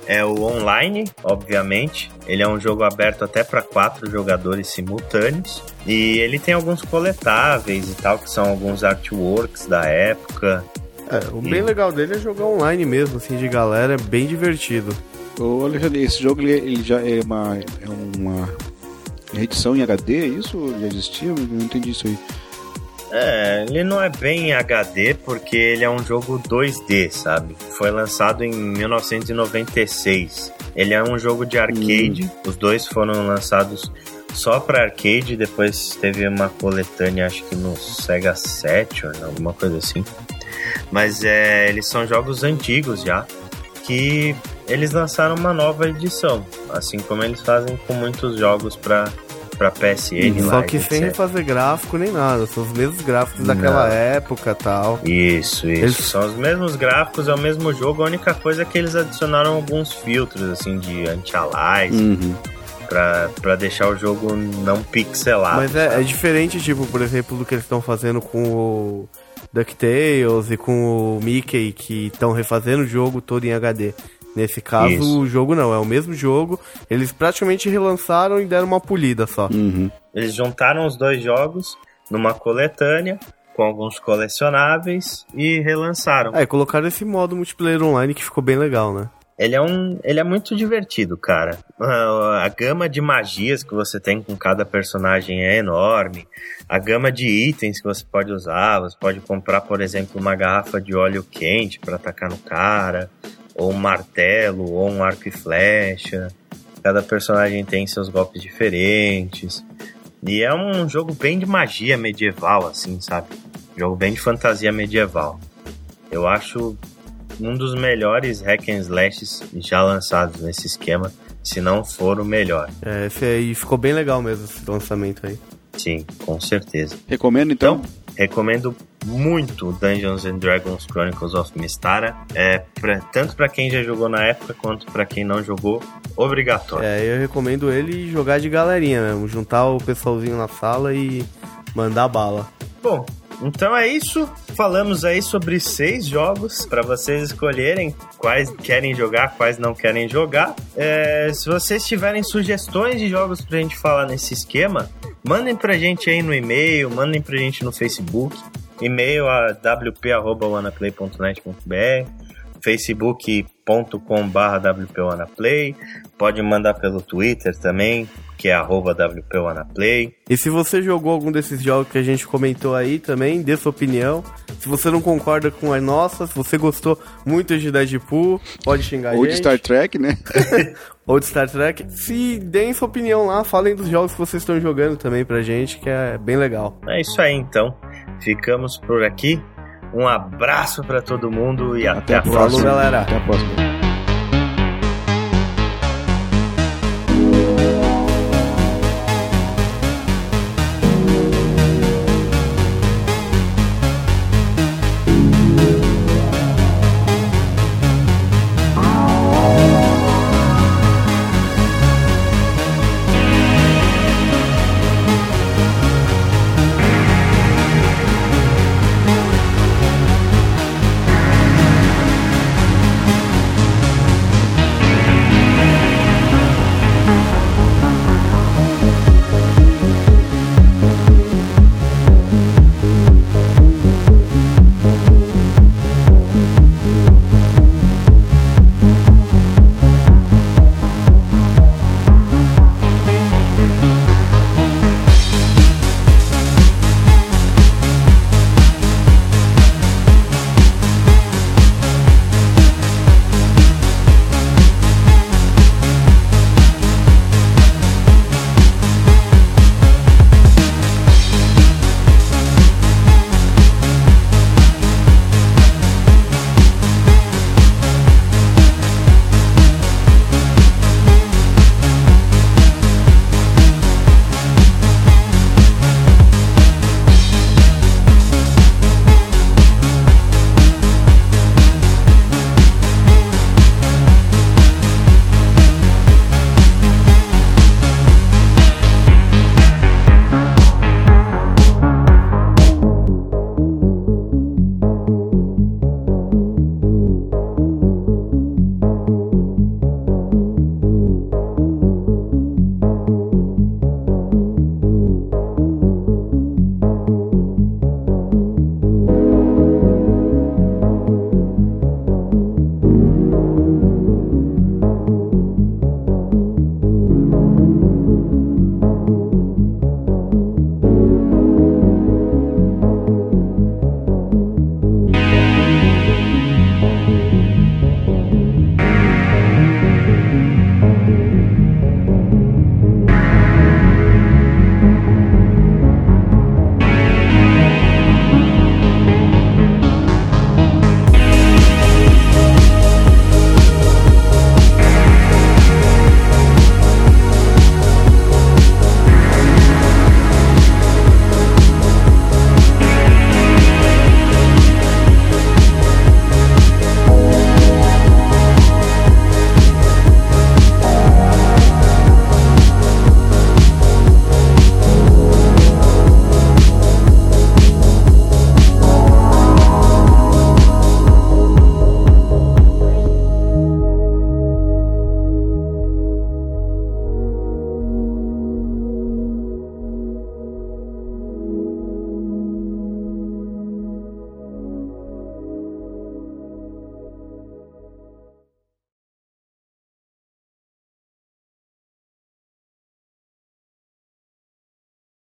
S1: é o online, obviamente. Ele é um jogo aberto até para quatro jogadores simultâneos. E ele tem alguns coletáveis e tal, que são alguns artworks da época.
S2: É, o bem legal dele é jogar online mesmo, assim, de galera, é bem divertido.
S3: Ô, Alexandre, esse jogo ele, ele já é uma, é uma edição em HD, é isso? Já existia? Eu não entendi isso aí.
S1: É, ele não é bem HD porque ele é um jogo 2D, sabe? Foi lançado em 1996. Ele é um jogo de arcade. Hum. Os dois foram lançados só para arcade. Depois teve uma coletânea, acho que no Sega Saturn, alguma coisa assim. Mas é, eles são jogos antigos já que eles lançaram uma nova edição, assim como eles fazem com muitos jogos para pra PSN
S2: Só que sem refazer gráfico nem nada, são os mesmos gráficos Não. daquela época tal.
S1: Isso, isso. Eles... São os mesmos gráficos, é o mesmo jogo, a única coisa é que eles adicionaram alguns filtros, assim, de anti-aliasing. Uhum. Pra, pra deixar o jogo não pixelado.
S2: Mas é, é diferente, tipo, por exemplo, do que eles estão fazendo com o DuckTales e com o Mickey, que estão refazendo o jogo todo em HD. Nesse caso, Isso. o jogo não, é o mesmo jogo. Eles praticamente relançaram e deram uma polida só.
S1: Uhum. Eles juntaram os dois jogos numa coletânea com alguns colecionáveis e relançaram.
S2: É, colocaram esse modo multiplayer online que ficou bem legal, né?
S1: Ele é, um, ele é muito divertido, cara. A, a gama de magias que você tem com cada personagem é enorme. A gama de itens que você pode usar. Você pode comprar, por exemplo, uma garrafa de óleo quente para atacar no cara ou um martelo, ou um arco e flecha. Cada personagem tem seus golpes diferentes. E é um jogo bem de magia medieval, assim, sabe? jogo bem de fantasia medieval. Eu acho um dos melhores hack and slashes já lançados nesse esquema, se não for o melhor.
S2: É, esse aí ficou bem legal mesmo, esse lançamento aí.
S1: Sim, com certeza.
S3: Recomendo então? então
S1: recomendo muito Dungeons and Dragons Chronicles of Mistara. É, pra, tanto para quem já jogou na época quanto para quem não jogou, obrigatório.
S2: É, eu recomendo ele jogar de galerinha mesmo, juntar o pessoalzinho na sala e mandar bala.
S1: Bom, então é isso. Falamos aí sobre seis jogos para vocês escolherem quais querem jogar, quais não querem jogar. É, se vocês tiverem sugestões de jogos pra gente falar nesse esquema, mandem pra gente aí no e-mail, mandem pra gente no Facebook. E-mail a wp.wanaplay.net.br facebook.com.br wpwanaplay Pode mandar pelo Twitter também, que é arroba WPWanaplay.
S2: E se você jogou algum desses jogos que a gente comentou aí também, dê sua opinião. Se você não concorda com a nossa, se você gostou muito de Deadpool, pode xingar
S3: Ou
S2: a gente.
S3: Ou de Star Trek, né?
S2: Ou de Star Trek. Se deem sua opinião lá, falem dos jogos que vocês estão jogando também pra gente, que é bem legal.
S1: É isso aí então. Ficamos por aqui. Um abraço para todo mundo e até, até a próxima.
S2: Falou, galera.
S3: Até a próxima.